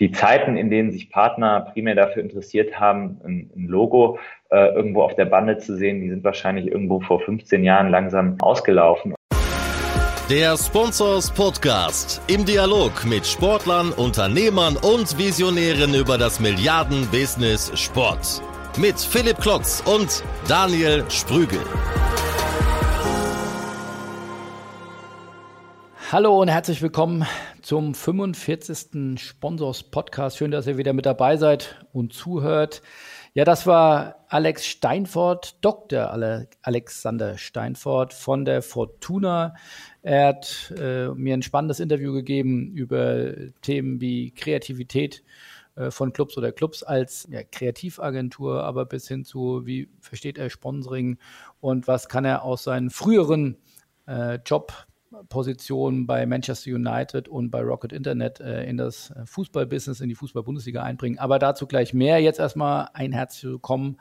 die Zeiten, in denen sich Partner primär dafür interessiert haben, ein, ein Logo äh, irgendwo auf der Bande zu sehen, die sind wahrscheinlich irgendwo vor 15 Jahren langsam ausgelaufen. Der Sponsors Podcast im Dialog mit Sportlern, Unternehmern und Visionären über das Milliarden-Business Sport. Mit Philipp Klotz und Daniel Sprügel. Hallo und herzlich willkommen zum 45. Sponsors Podcast. Schön, dass ihr wieder mit dabei seid und zuhört. Ja, das war Alex Steinfort, Dr. Alexander Steinfort von der Fortuna. Er hat äh, mir ein spannendes Interview gegeben über Themen wie Kreativität äh, von Clubs oder Clubs als ja, Kreativagentur, aber bis hin zu, wie versteht er Sponsoring und was kann er aus seinen früheren äh, Job Position bei Manchester United und bei Rocket Internet äh, in das äh, Fußballbusiness, in die Fußball-Bundesliga einbringen. Aber dazu gleich mehr. Jetzt erstmal ein herzlich willkommen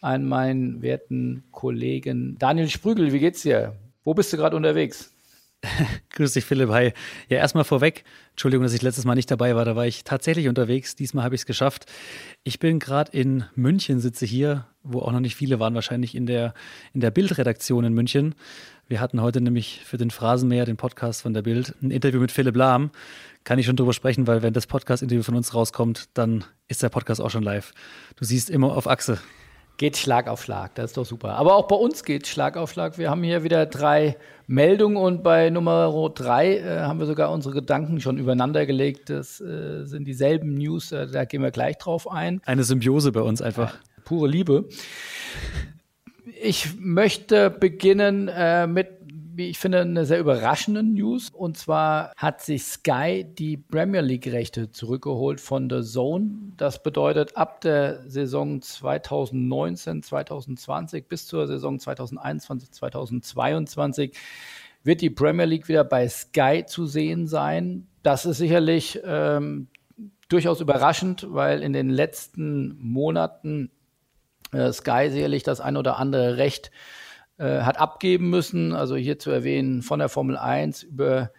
an meinen werten Kollegen Daniel Sprügel. Wie geht's dir? Wo bist du gerade unterwegs? Grüß dich, Philipp. Hi. Ja, erstmal vorweg. Entschuldigung, dass ich letztes Mal nicht dabei war. Da war ich tatsächlich unterwegs. Diesmal habe ich es geschafft. Ich bin gerade in München, sitze hier, wo auch noch nicht viele waren, wahrscheinlich in der, in der Bildredaktion in München. Wir hatten heute nämlich für den Phrasenmäher, den Podcast von der Bild, ein Interview mit Philipp Lahm. Kann ich schon drüber sprechen, weil wenn das Podcast-Interview von uns rauskommt, dann ist der Podcast auch schon live. Du siehst immer auf Achse. Geht Schlag auf Schlag, das ist doch super. Aber auch bei uns geht Schlag auf Schlag. Wir haben hier wieder drei Meldungen und bei Nummer drei äh, haben wir sogar unsere Gedanken schon übereinander gelegt. Das äh, sind dieselben News, äh, da gehen wir gleich drauf ein. Eine Symbiose bei uns einfach. Pure Liebe. Ich möchte beginnen äh, mit wie ich finde, eine sehr überraschende News. Und zwar hat sich Sky die Premier League-Rechte zurückgeholt von The Zone. Das bedeutet, ab der Saison 2019, 2020 bis zur Saison 2021, 2022 wird die Premier League wieder bei Sky zu sehen sein. Das ist sicherlich ähm, durchaus überraschend, weil in den letzten Monaten äh, Sky sicherlich das ein oder andere Recht äh, hat abgeben müssen. Also hier zu erwähnen von der Formel 1 über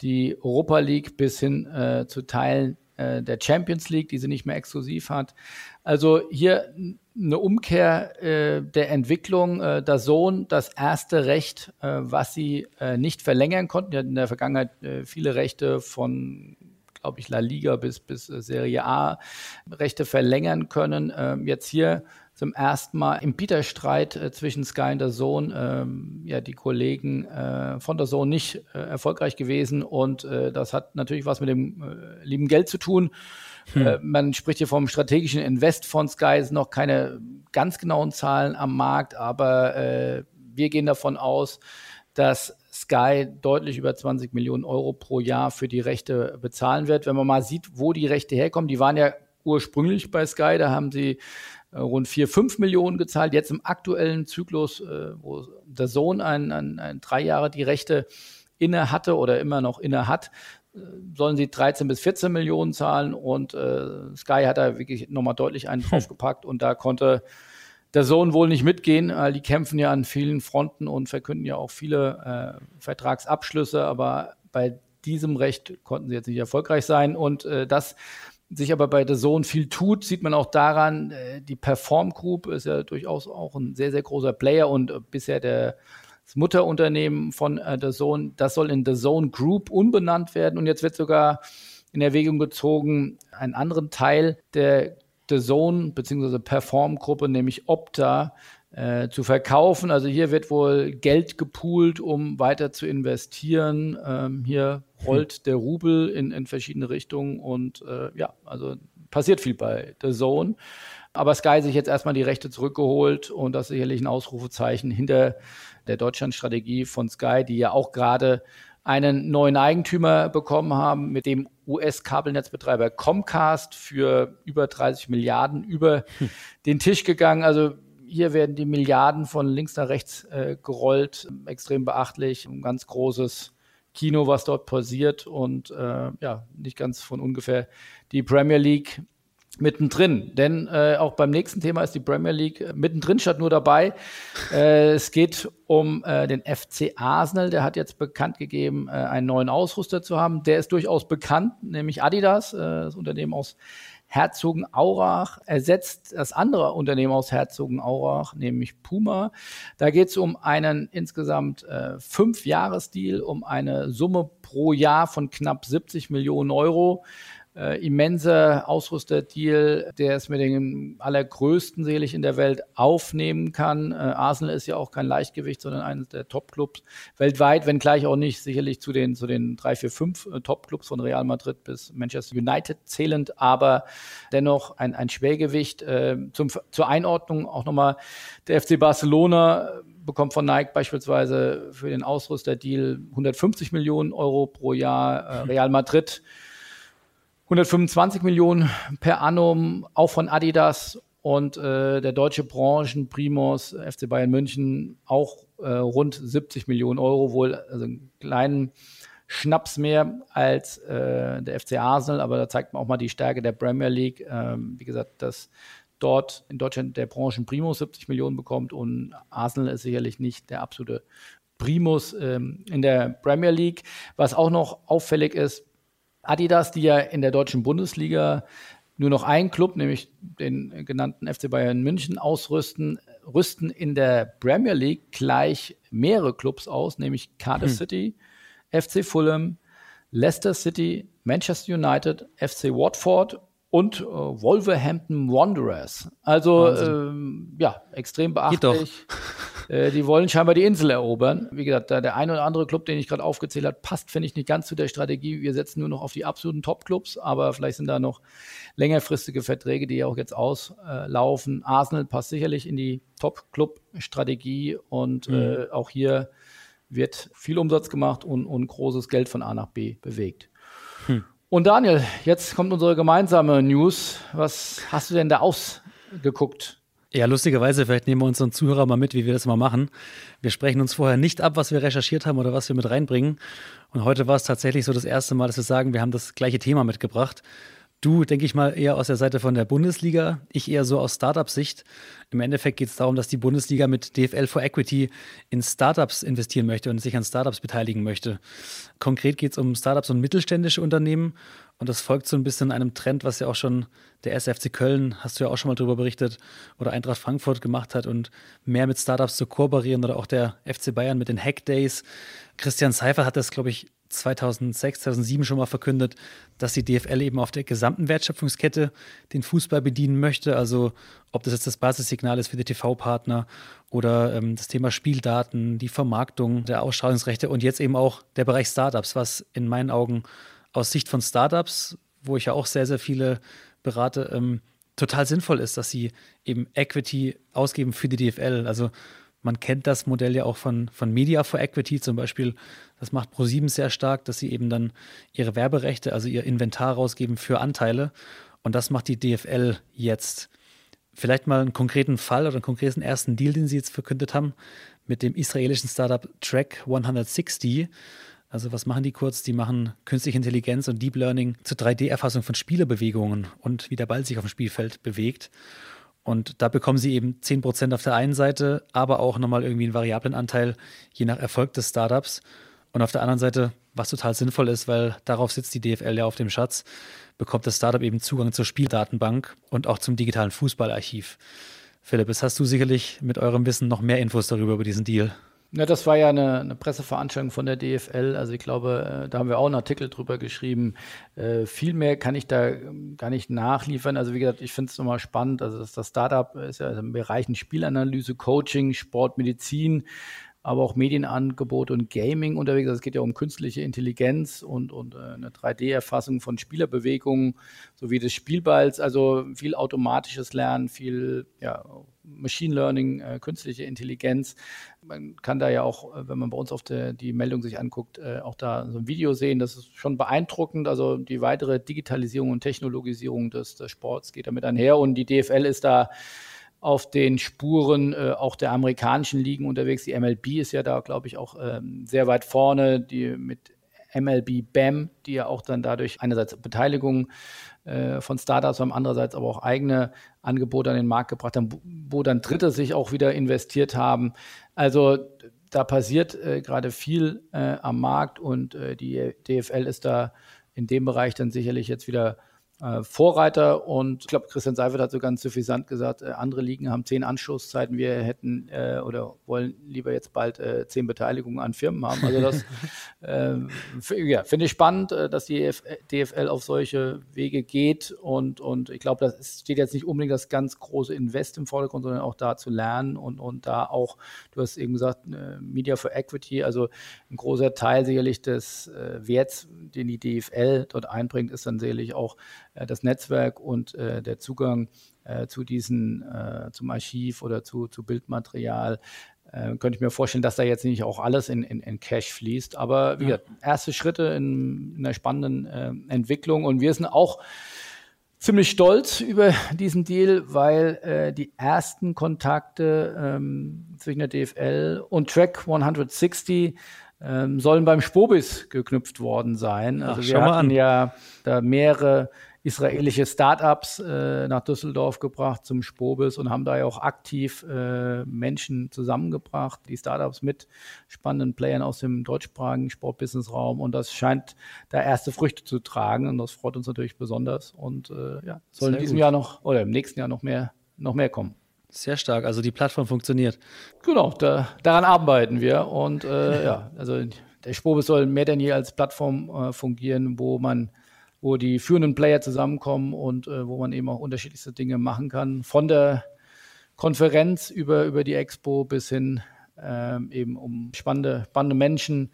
die Europa League bis hin äh, zu Teilen äh, der Champions League, die sie nicht mehr exklusiv hat. Also hier eine Umkehr äh, der Entwicklung. Äh, der Sohn, das erste Recht, äh, was sie äh, nicht verlängern konnten. Die hatten in der Vergangenheit äh, viele Rechte von glaube ich, La Liga bis, bis Serie A Rechte verlängern können. Ähm, jetzt hier zum ersten Mal im Bieterstreit äh, zwischen Sky und der Sohn ähm, ja die Kollegen äh, von der Sohn nicht äh, erfolgreich gewesen und äh, das hat natürlich was mit dem äh, lieben Geld zu tun. Hm. Äh, man spricht hier vom strategischen Invest von Sky, es sind noch keine ganz genauen Zahlen am Markt, aber wir gehen davon aus, dass Sky deutlich über 20 Millionen Euro pro Jahr für die Rechte bezahlen wird. Wenn man mal sieht, wo die Rechte herkommen, die waren ja ursprünglich bei Sky, da haben sie rund 4, 5 Millionen gezahlt. Jetzt im aktuellen Zyklus, äh, wo der Sohn ein, ein, ein drei Jahre die Rechte inne hatte oder immer noch inne hat, äh, sollen sie 13 bis 14 Millionen zahlen und äh, Sky hat da wirklich nochmal deutlich einen hm. draufgepackt und da konnte der Sohn wohl nicht mitgehen. Äh, die kämpfen ja an vielen Fronten und verkünden ja auch viele äh, Vertragsabschlüsse, aber bei diesem Recht konnten sie jetzt nicht erfolgreich sein und äh, das sich aber bei The Zone viel tut, sieht man auch daran, äh, die Perform Group ist ja durchaus auch ein sehr, sehr großer Player und äh, bisher der, das Mutterunternehmen von äh, The Zone, das soll in The Zone Group umbenannt werden und jetzt wird sogar in Erwägung gezogen, einen anderen Teil der The Zone bzw. Perform Gruppe, nämlich Opta, äh, zu verkaufen. Also hier wird wohl Geld gepoolt, um weiter zu investieren. Ähm, hier rollt hm. der Rubel in, in verschiedene Richtungen und äh, ja, also passiert viel bei The Zone. Aber Sky sich jetzt erstmal die Rechte zurückgeholt und das ist sicherlich ein Ausrufezeichen hinter der Deutschlandstrategie von Sky, die ja auch gerade einen neuen Eigentümer bekommen haben, mit dem US-Kabelnetzbetreiber Comcast für über 30 Milliarden über hm. den Tisch gegangen. Also hier werden die Milliarden von links nach rechts äh, gerollt, extrem beachtlich, ein ganz großes Kino, was dort passiert und äh, ja, nicht ganz von ungefähr die Premier League mittendrin. Denn äh, auch beim nächsten Thema ist die Premier League äh, mittendrin statt nur dabei. äh, es geht um äh, den FC Arsenal. Der hat jetzt bekannt gegeben, äh, einen neuen Ausrüster zu haben. Der ist durchaus bekannt, nämlich Adidas, äh, das Unternehmen aus Herzogenaurach ersetzt das andere Unternehmen aus Herzogenaurach, nämlich Puma. Da geht es um einen insgesamt äh, fünf Jahresdeal, um eine Summe pro Jahr von knapp 70 Millionen Euro äh, immenser Ausrüsterdeal, der es mit den allergrößten selig in der Welt aufnehmen kann. Äh, Arsenal ist ja auch kein Leichtgewicht, sondern eines der Top-Clubs weltweit, wenngleich auch nicht sicherlich zu den, zu den drei, vier, fünf äh, Top-Clubs von Real Madrid bis Manchester United zählend, aber dennoch ein, ein Schwergewicht. Äh, zum, zur Einordnung auch nochmal der FC Barcelona bekommt von Nike beispielsweise für den Ausrüsterdeal 150 Millionen Euro pro Jahr. Äh, Real Madrid 125 Millionen per annum, auch von Adidas und äh, der deutsche Branchenprimus FC Bayern München auch äh, rund 70 Millionen Euro, wohl also einen kleinen Schnaps mehr als äh, der FC Arsenal, aber da zeigt man auch mal die Stärke der Premier League. Ähm, wie gesagt, dass dort in Deutschland der Branchenprimus 70 Millionen bekommt und Arsenal ist sicherlich nicht der absolute Primus ähm, in der Premier League. Was auch noch auffällig ist, Adidas, die ja in der deutschen Bundesliga nur noch einen Club, nämlich den genannten FC Bayern München, ausrüsten, rüsten in der Premier League gleich mehrere Clubs aus, nämlich Cardiff hm. City, FC Fulham, Leicester City, Manchester United, FC Watford und äh, Wolverhampton Wanderers. Also ähm, ja, extrem beachtlich. Äh, die wollen scheinbar die Insel erobern. Wie gesagt, der eine oder andere Club, den ich gerade aufgezählt habe, passt, finde ich, nicht ganz zu der Strategie. Wir setzen nur noch auf die absoluten Top-Clubs, aber vielleicht sind da noch längerfristige Verträge, die ja auch jetzt auslaufen. Arsenal passt sicherlich in die Top-Club-Strategie und mhm. äh, auch hier wird viel Umsatz gemacht und, und großes Geld von A nach B bewegt. Hm. Und Daniel, jetzt kommt unsere gemeinsame News. Was hast du denn da ausgeguckt? Ja, lustigerweise, vielleicht nehmen wir unseren Zuhörer mal mit, wie wir das mal machen. Wir sprechen uns vorher nicht ab, was wir recherchiert haben oder was wir mit reinbringen. Und heute war es tatsächlich so das erste Mal, dass wir sagen, wir haben das gleiche Thema mitgebracht. Du, denke ich mal, eher aus der Seite von der Bundesliga, ich eher so aus Startup-Sicht. Im Endeffekt geht es darum, dass die Bundesliga mit DFL for Equity in Startups investieren möchte und sich an Startups beteiligen möchte. Konkret geht es um Startups und mittelständische Unternehmen. Und das folgt so ein bisschen einem Trend, was ja auch schon der SFC Köln, hast du ja auch schon mal darüber berichtet, oder Eintracht Frankfurt gemacht hat und mehr mit Startups zu kooperieren oder auch der FC Bayern mit den Hack Days. Christian Seifert hat das, glaube ich, 2006, 2007 schon mal verkündet, dass die DFL eben auf der gesamten Wertschöpfungskette den Fußball bedienen möchte. Also ob das jetzt das Basissignal ist für die TV-Partner oder ähm, das Thema Spieldaten, die Vermarktung der Ausstrahlungsrechte und jetzt eben auch der Bereich Startups, was in meinen Augen aus Sicht von Startups, wo ich ja auch sehr, sehr viele berate, ähm, total sinnvoll ist, dass sie eben Equity ausgeben für die DFL. Also man kennt das Modell ja auch von, von Media for Equity zum Beispiel. Das macht ProSieben sehr stark, dass sie eben dann ihre Werberechte, also ihr Inventar rausgeben für Anteile. Und das macht die DFL jetzt. Vielleicht mal einen konkreten Fall oder einen konkreten ersten Deal, den sie jetzt verkündet haben, mit dem israelischen Startup Track 160. Also was machen die kurz? Die machen künstliche Intelligenz und Deep Learning zur 3D-Erfassung von Spielerbewegungen und wie der Ball sich auf dem Spielfeld bewegt. Und da bekommen sie eben 10% auf der einen Seite, aber auch nochmal irgendwie einen variablen Anteil, je nach Erfolg des Startups. Und auf der anderen Seite, was total sinnvoll ist, weil darauf sitzt die DFL ja auf dem Schatz, bekommt das Startup eben Zugang zur Spieldatenbank und auch zum digitalen Fußballarchiv. Philipp, jetzt hast du sicherlich mit eurem Wissen noch mehr Infos darüber, über diesen Deal. Ja, das war ja eine, eine, Presseveranstaltung von der DFL. Also ich glaube, äh, da haben wir auch einen Artikel drüber geschrieben. Äh, viel mehr kann ich da ähm, gar nicht nachliefern. Also wie gesagt, ich finde es nochmal spannend. Also das, das Startup ist ja im Bereich Spielanalyse, Coaching, Sport, Medizin aber auch Medienangebot und Gaming unterwegs. Also es geht ja um künstliche Intelligenz und, und äh, eine 3D-Erfassung von Spielerbewegungen sowie des Spielballs. Also viel automatisches Lernen, viel ja, Machine Learning, äh, künstliche Intelligenz. Man kann da ja auch, äh, wenn man bei uns auf der, die Meldung sich anguckt, äh, auch da so ein Video sehen. Das ist schon beeindruckend. Also die weitere Digitalisierung und Technologisierung des, des Sports geht damit einher und die DFL ist da auf den Spuren äh, auch der amerikanischen Ligen unterwegs. Die MLB ist ja da, glaube ich, auch ähm, sehr weit vorne, die mit MLB BAM, die ja auch dann dadurch einerseits Beteiligung äh, von Startups haben, andererseits aber auch eigene Angebote an den Markt gebracht haben, wo dann Dritte sich auch wieder investiert haben. Also da passiert äh, gerade viel äh, am Markt und äh, die DFL ist da in dem Bereich dann sicherlich jetzt wieder Vorreiter und ich glaube, Christian Seifert hat so ganz suffisant gesagt, äh, andere Ligen haben zehn Anschlusszeiten, wir hätten äh, oder wollen lieber jetzt bald äh, zehn Beteiligungen an Firmen haben. Also das ähm, ja, finde ich spannend, äh, dass die DFL auf solche Wege geht und, und ich glaube, das steht jetzt nicht unbedingt das ganz große Invest im Vordergrund, sondern auch da zu lernen und, und da auch, du hast eben gesagt, äh, Media for Equity, also ein großer Teil sicherlich des Werts, den die DFL dort einbringt, ist dann sicherlich auch äh, das Netzwerk und äh, der Zugang äh, zu diesen, zum Archiv oder zu, zu Bildmaterial, könnte ich mir vorstellen, dass da jetzt nicht auch alles in, in, in Cash fließt. Aber wie gesagt, erste Schritte in, in einer spannenden äh, Entwicklung. Und wir sind auch ziemlich stolz über diesen Deal, weil äh, die ersten Kontakte ähm, zwischen der DFL und Track 160 ähm, sollen beim Spobis geknüpft worden sein. Also Ach, wir hatten ja da mehrere israelische Startups äh, nach Düsseldorf gebracht zum Spobis und haben da ja auch aktiv äh, Menschen zusammengebracht, die Startups mit spannenden Playern aus dem deutschsprachigen Sportbusinessraum und das scheint da erste Früchte zu tragen und das freut uns natürlich besonders und äh, ja, soll Sehr in diesem gut. Jahr noch oder im nächsten Jahr noch mehr noch mehr kommen. Sehr stark, also die Plattform funktioniert. Genau, da, daran arbeiten wir und äh, ja, also der Spobis soll mehr denn je als Plattform äh, fungieren, wo man wo die führenden Player zusammenkommen und äh, wo man eben auch unterschiedlichste Dinge machen kann. Von der Konferenz über, über die Expo bis hin ähm, eben um spannende, spannende Menschen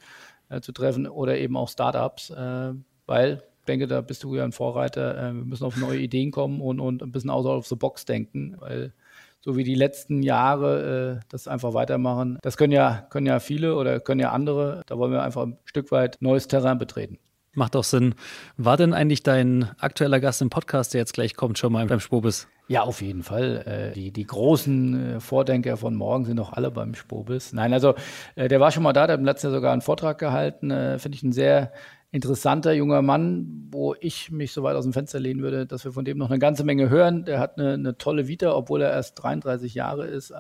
äh, zu treffen oder eben auch Startups, äh, weil ich denke, da bist du ja ein Vorreiter. Äh, wir müssen auf neue Ideen kommen und, und ein bisschen außerhalb the box denken, weil so wie die letzten Jahre äh, das einfach weitermachen, das können ja, können ja viele oder können ja andere. Da wollen wir einfach ein Stück weit neues Terrain betreten. Macht auch Sinn. War denn eigentlich dein aktueller Gast im Podcast, der jetzt gleich kommt, schon mal beim Spobis? Ja, auf jeden Fall. Äh, die, die großen äh, Vordenker von morgen sind auch alle beim Spobis. Nein, also äh, der war schon mal da, der hat im letzten Jahr sogar einen Vortrag gehalten. Finde ich ein sehr interessanter junger Mann, wo ich mich so weit aus dem Fenster lehnen würde, dass wir von dem noch eine ganze Menge hören. Der hat eine, eine tolle Vita, obwohl er erst 33 Jahre ist.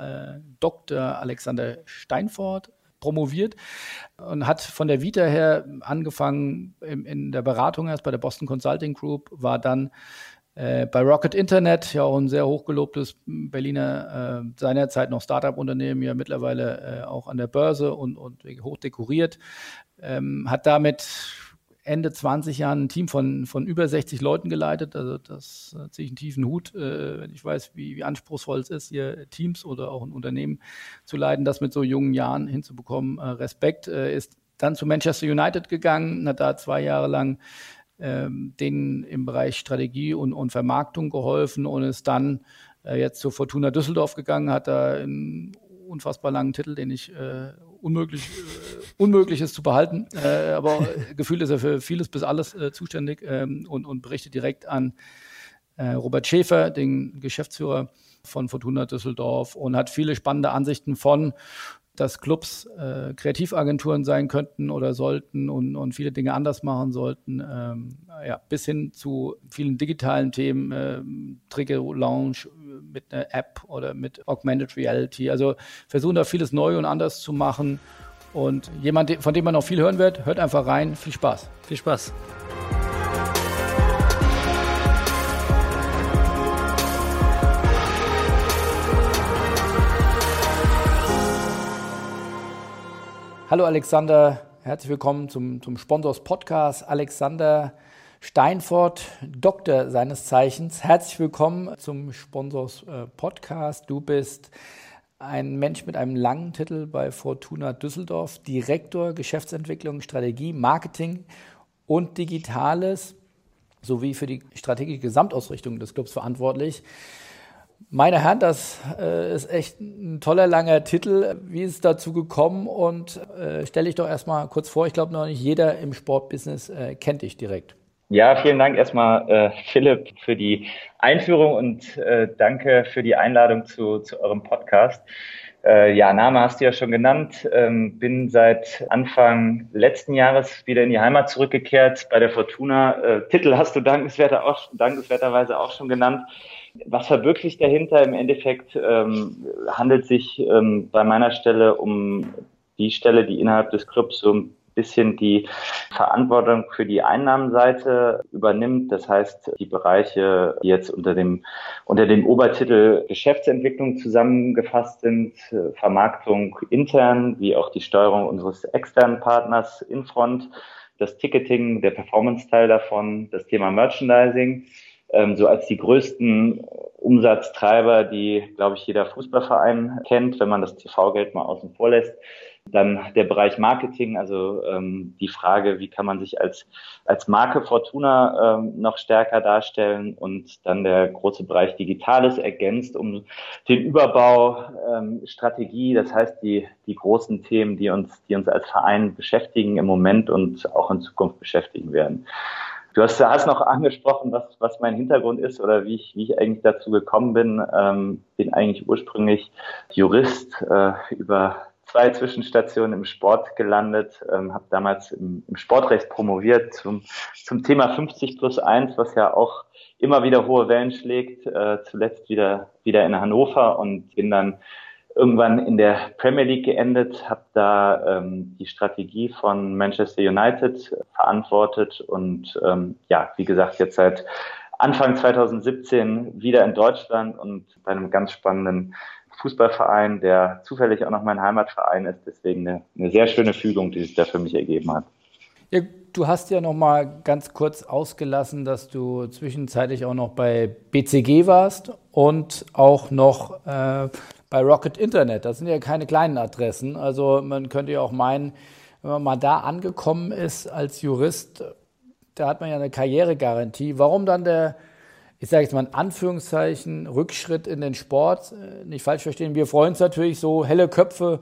Dr. Alexander Steinfort promoviert und hat von der Vita her angefangen in, in der Beratung erst bei der Boston Consulting Group, war dann äh, bei Rocket Internet, ja auch ein sehr hochgelobtes Berliner, äh, seinerzeit noch Startup-Unternehmen, ja mittlerweile äh, auch an der Börse und, und hoch dekoriert, ähm, hat damit Ende 20 Jahren ein Team von, von über 60 Leuten geleitet. Also das äh, ziehe ich einen tiefen Hut, äh, wenn ich weiß, wie, wie anspruchsvoll es ist, hier Teams oder auch ein Unternehmen zu leiten, das mit so jungen Jahren hinzubekommen. Äh, Respekt äh, ist dann zu Manchester United gegangen, hat da zwei Jahre lang ähm, denen im Bereich Strategie und, und Vermarktung geholfen und ist dann äh, jetzt zu Fortuna Düsseldorf gegangen, hat da einen unfassbar langen Titel, den ich äh, unmöglich, äh, unmöglich ist zu behalten. Äh, aber gefühlt ist er für vieles bis alles äh, zuständig ähm, und, und berichtet direkt an Robert Schäfer, den Geschäftsführer von Fortuna Düsseldorf und hat viele spannende Ansichten von dass Clubs äh, Kreativagenturen sein könnten oder sollten und, und viele Dinge anders machen sollten, ähm, ja, bis hin zu vielen digitalen Themen, äh, Trigger Lounge mit einer App oder mit Augmented Reality. Also versuchen da vieles neu und anders zu machen. Und jemand, von dem man noch viel hören wird, hört einfach rein. Viel Spaß. Viel Spaß. Hallo Alexander, herzlich willkommen zum, zum Sponsors Podcast. Alexander Steinfort, Doktor seines Zeichens. Herzlich willkommen zum Sponsors äh, Podcast. Du bist ein Mensch mit einem langen Titel bei Fortuna Düsseldorf, Direktor Geschäftsentwicklung, Strategie, Marketing und Digitales sowie für die strategische Gesamtausrichtung des Clubs verantwortlich. Meine Herren, das äh, ist echt ein toller langer Titel. Wie ist es dazu gekommen? Und äh, stelle ich doch erstmal kurz vor, ich glaube noch nicht jeder im Sportbusiness äh, kennt dich direkt. Ja, vielen Dank erstmal, äh, Philipp, für die Einführung und äh, danke für die Einladung zu, zu eurem Podcast. Äh, ja, Name hast du ja schon genannt. Ähm, bin seit Anfang letzten Jahres wieder in die Heimat zurückgekehrt bei der Fortuna. Titel hast du dankenswerter auch, dankenswerterweise auch schon genannt. Was verbirgt sich dahinter? Im Endeffekt ähm, handelt sich ähm, bei meiner Stelle um die Stelle, die innerhalb des Clubs so ein bisschen die Verantwortung für die Einnahmenseite übernimmt. Das heißt, die Bereiche, die jetzt unter dem, unter dem Obertitel Geschäftsentwicklung zusammengefasst sind, Vermarktung intern, wie auch die Steuerung unseres externen Partners Infront, das Ticketing, der Performance-Teil davon, das Thema Merchandising, ähm, so als die größten Umsatztreiber, die, glaube ich, jeder Fußballverein kennt, wenn man das TV-Geld mal außen vor lässt. Dann der Bereich Marketing, also ähm, die Frage, wie kann man sich als, als Marke Fortuna ähm, noch stärker darstellen und dann der große Bereich Digitales ergänzt um den Überbau, ähm, Strategie, das heißt die, die großen Themen, die uns, die uns als Verein beschäftigen im Moment und auch in Zukunft beschäftigen werden. Du hast, hast noch angesprochen, was, was mein Hintergrund ist oder wie ich, wie ich eigentlich dazu gekommen bin. Ähm, bin eigentlich ursprünglich Jurist äh, über zwei Zwischenstationen im Sport gelandet, ähm, habe damals im, im, Sportrecht promoviert zum, zum Thema 50 plus 1, was ja auch immer wieder hohe Wellen schlägt, äh, zuletzt wieder, wieder in Hannover und bin dann irgendwann in der Premier League geendet, habe da ähm, die Strategie von Manchester United verantwortet und ähm, ja, wie gesagt, jetzt seit Anfang 2017 wieder in Deutschland und bei einem ganz spannenden Fußballverein, der zufällig auch noch mein Heimatverein ist. Deswegen eine, eine sehr schöne Fügung, die sich da für mich ergeben hat. Ja, du hast ja noch mal ganz kurz ausgelassen, dass du zwischenzeitlich auch noch bei BCG warst und auch noch äh, bei Rocket Internet. Das sind ja keine kleinen Adressen. Also man könnte ja auch meinen, wenn man mal da angekommen ist als Jurist, da hat man ja eine Karrieregarantie. Warum dann der ich sage jetzt mal in Anführungszeichen, Rückschritt in den Sport. Äh, nicht falsch verstehen, wir freuen uns natürlich so, helle Köpfe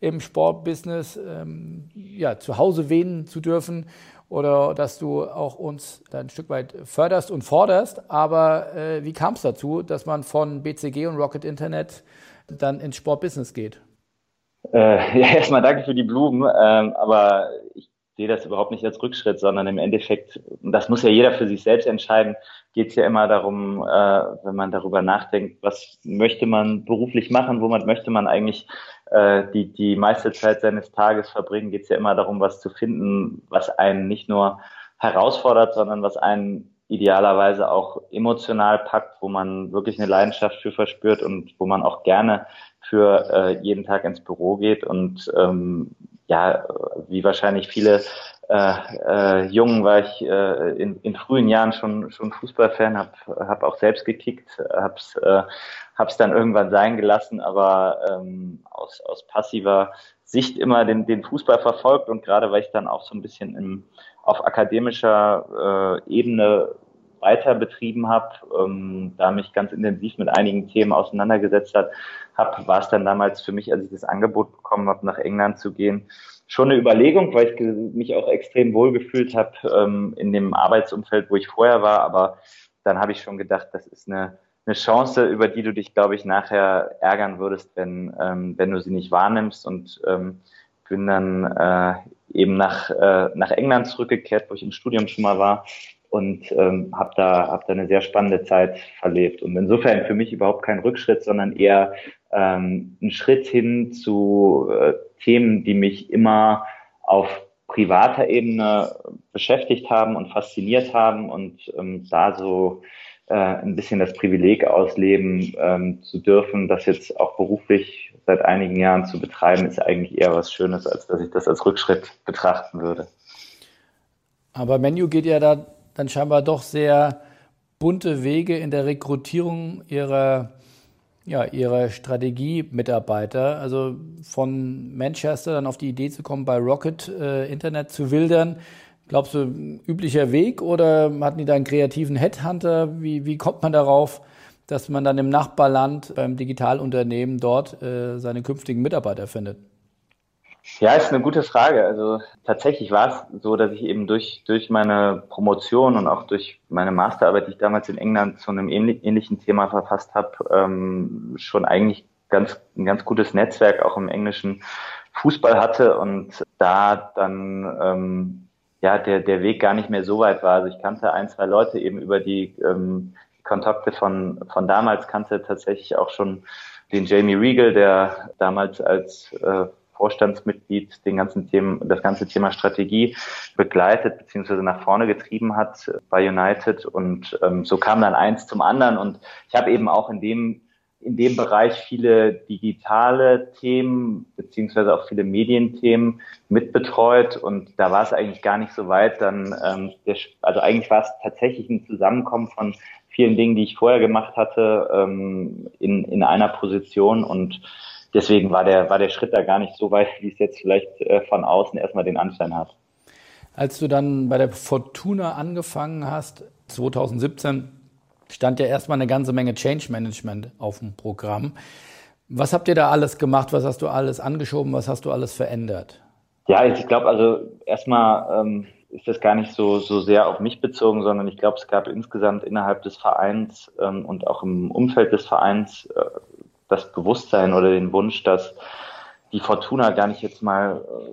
im Sportbusiness ähm, ja, zu Hause wehen zu dürfen oder dass du auch uns ein Stück weit förderst und forderst. Aber äh, wie kam es dazu, dass man von BCG und Rocket Internet dann ins Sportbusiness geht? Äh, ja, erstmal danke für die Blumen, ähm, aber ich sehe das überhaupt nicht als Rückschritt, sondern im Endeffekt, das muss ja jeder für sich selbst entscheiden, geht es ja immer darum, äh, wenn man darüber nachdenkt, was möchte man beruflich machen, womit möchte man eigentlich äh, die, die meiste Zeit seines Tages verbringen, geht es ja immer darum, was zu finden, was einen nicht nur herausfordert, sondern was einen idealerweise auch emotional packt, wo man wirklich eine Leidenschaft für verspürt und wo man auch gerne für äh, jeden Tag ins Büro geht und ähm, ja, wie wahrscheinlich viele äh, äh, Jungen war ich äh, in, in frühen Jahren schon schon Fußballfan, habe hab auch selbst gekickt, hab's äh, hab's dann irgendwann sein gelassen, aber ähm, aus aus passiver Sicht immer den den Fußball verfolgt und gerade weil ich dann auch so ein bisschen im, auf akademischer äh, Ebene weiter betrieben habe, ähm, da mich ganz intensiv mit einigen Themen auseinandergesetzt hat, habe, war es dann damals für mich, als ich das Angebot bekommen habe, nach England zu gehen, schon eine Überlegung, weil ich mich auch extrem wohl gefühlt habe ähm, in dem Arbeitsumfeld, wo ich vorher war. Aber dann habe ich schon gedacht, das ist eine, eine Chance, über die du dich, glaube ich, nachher ärgern würdest, wenn, ähm, wenn du sie nicht wahrnimmst. Und ähm, bin dann äh, eben nach, äh, nach England zurückgekehrt, wo ich im Studium schon mal war und ähm, habe da, hab da eine sehr spannende Zeit verlebt. Und insofern für mich überhaupt kein Rückschritt, sondern eher ähm, ein Schritt hin zu äh, Themen, die mich immer auf privater Ebene beschäftigt haben und fasziniert haben und ähm, da so äh, ein bisschen das Privileg ausleben ähm, zu dürfen, das jetzt auch beruflich seit einigen Jahren zu betreiben, ist eigentlich eher was Schönes, als dass ich das als Rückschritt betrachten würde. Aber Menu geht ja da dann scheinbar doch sehr bunte Wege in der Rekrutierung ihrer, ja, ihrer Strategie-Mitarbeiter. Also von Manchester dann auf die Idee zu kommen, bei Rocket äh, Internet zu wildern. Glaubst du, üblicher Weg oder hatten die da einen kreativen Headhunter? Wie, wie kommt man darauf, dass man dann im Nachbarland beim Digitalunternehmen dort äh, seine künftigen Mitarbeiter findet? Ja, ist eine gute Frage. Also tatsächlich war es so, dass ich eben durch, durch meine Promotion und auch durch meine Masterarbeit, die ich damals in England zu einem ähnlichen Thema verfasst habe, ähm, schon eigentlich ganz, ein ganz gutes Netzwerk auch im englischen Fußball hatte und da dann ähm, ja der, der Weg gar nicht mehr so weit war. Also ich kannte ein, zwei Leute eben über die ähm, Kontakte von, von damals, kannte tatsächlich auch schon den Jamie Regal, der damals als äh, Vorstandsmitglied den ganzen Themen, das ganze Thema Strategie begleitet bzw. nach vorne getrieben hat bei United und ähm, so kam dann eins zum anderen und ich habe eben auch in dem in dem Bereich viele digitale Themen beziehungsweise auch viele Medienthemen mitbetreut und da war es eigentlich gar nicht so weit. Dann, ähm, der, also eigentlich war es tatsächlich ein Zusammenkommen von vielen Dingen, die ich vorher gemacht hatte, ähm, in, in einer Position und deswegen war der, war der Schritt da gar nicht so weit, wie es jetzt vielleicht äh, von außen erstmal den Anschein hat. Als du dann bei der Fortuna angefangen hast, 2017, stand ja erstmal eine ganze Menge Change Management auf dem Programm. Was habt ihr da alles gemacht? Was hast du alles angeschoben? Was hast du alles verändert? Ja, ich glaube, also erstmal ähm, ist das gar nicht so, so sehr auf mich bezogen, sondern ich glaube, es gab insgesamt innerhalb des Vereins ähm, und auch im Umfeld des Vereins äh, das Bewusstsein oder den Wunsch, dass die Fortuna gar nicht jetzt mal äh,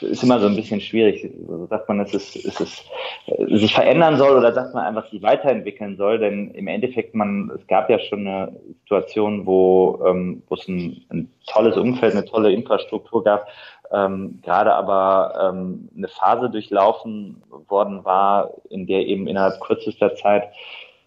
ist immer so ein bisschen schwierig. Sagt man, dass es, es, es äh, sich verändern soll oder sagt man einfach, sich weiterentwickeln soll? Denn im Endeffekt, man, es gab ja schon eine Situation, wo, ähm, wo es ein, ein tolles Umfeld, eine tolle Infrastruktur gab, ähm, gerade aber ähm, eine Phase durchlaufen worden war, in der eben innerhalb kürzester Zeit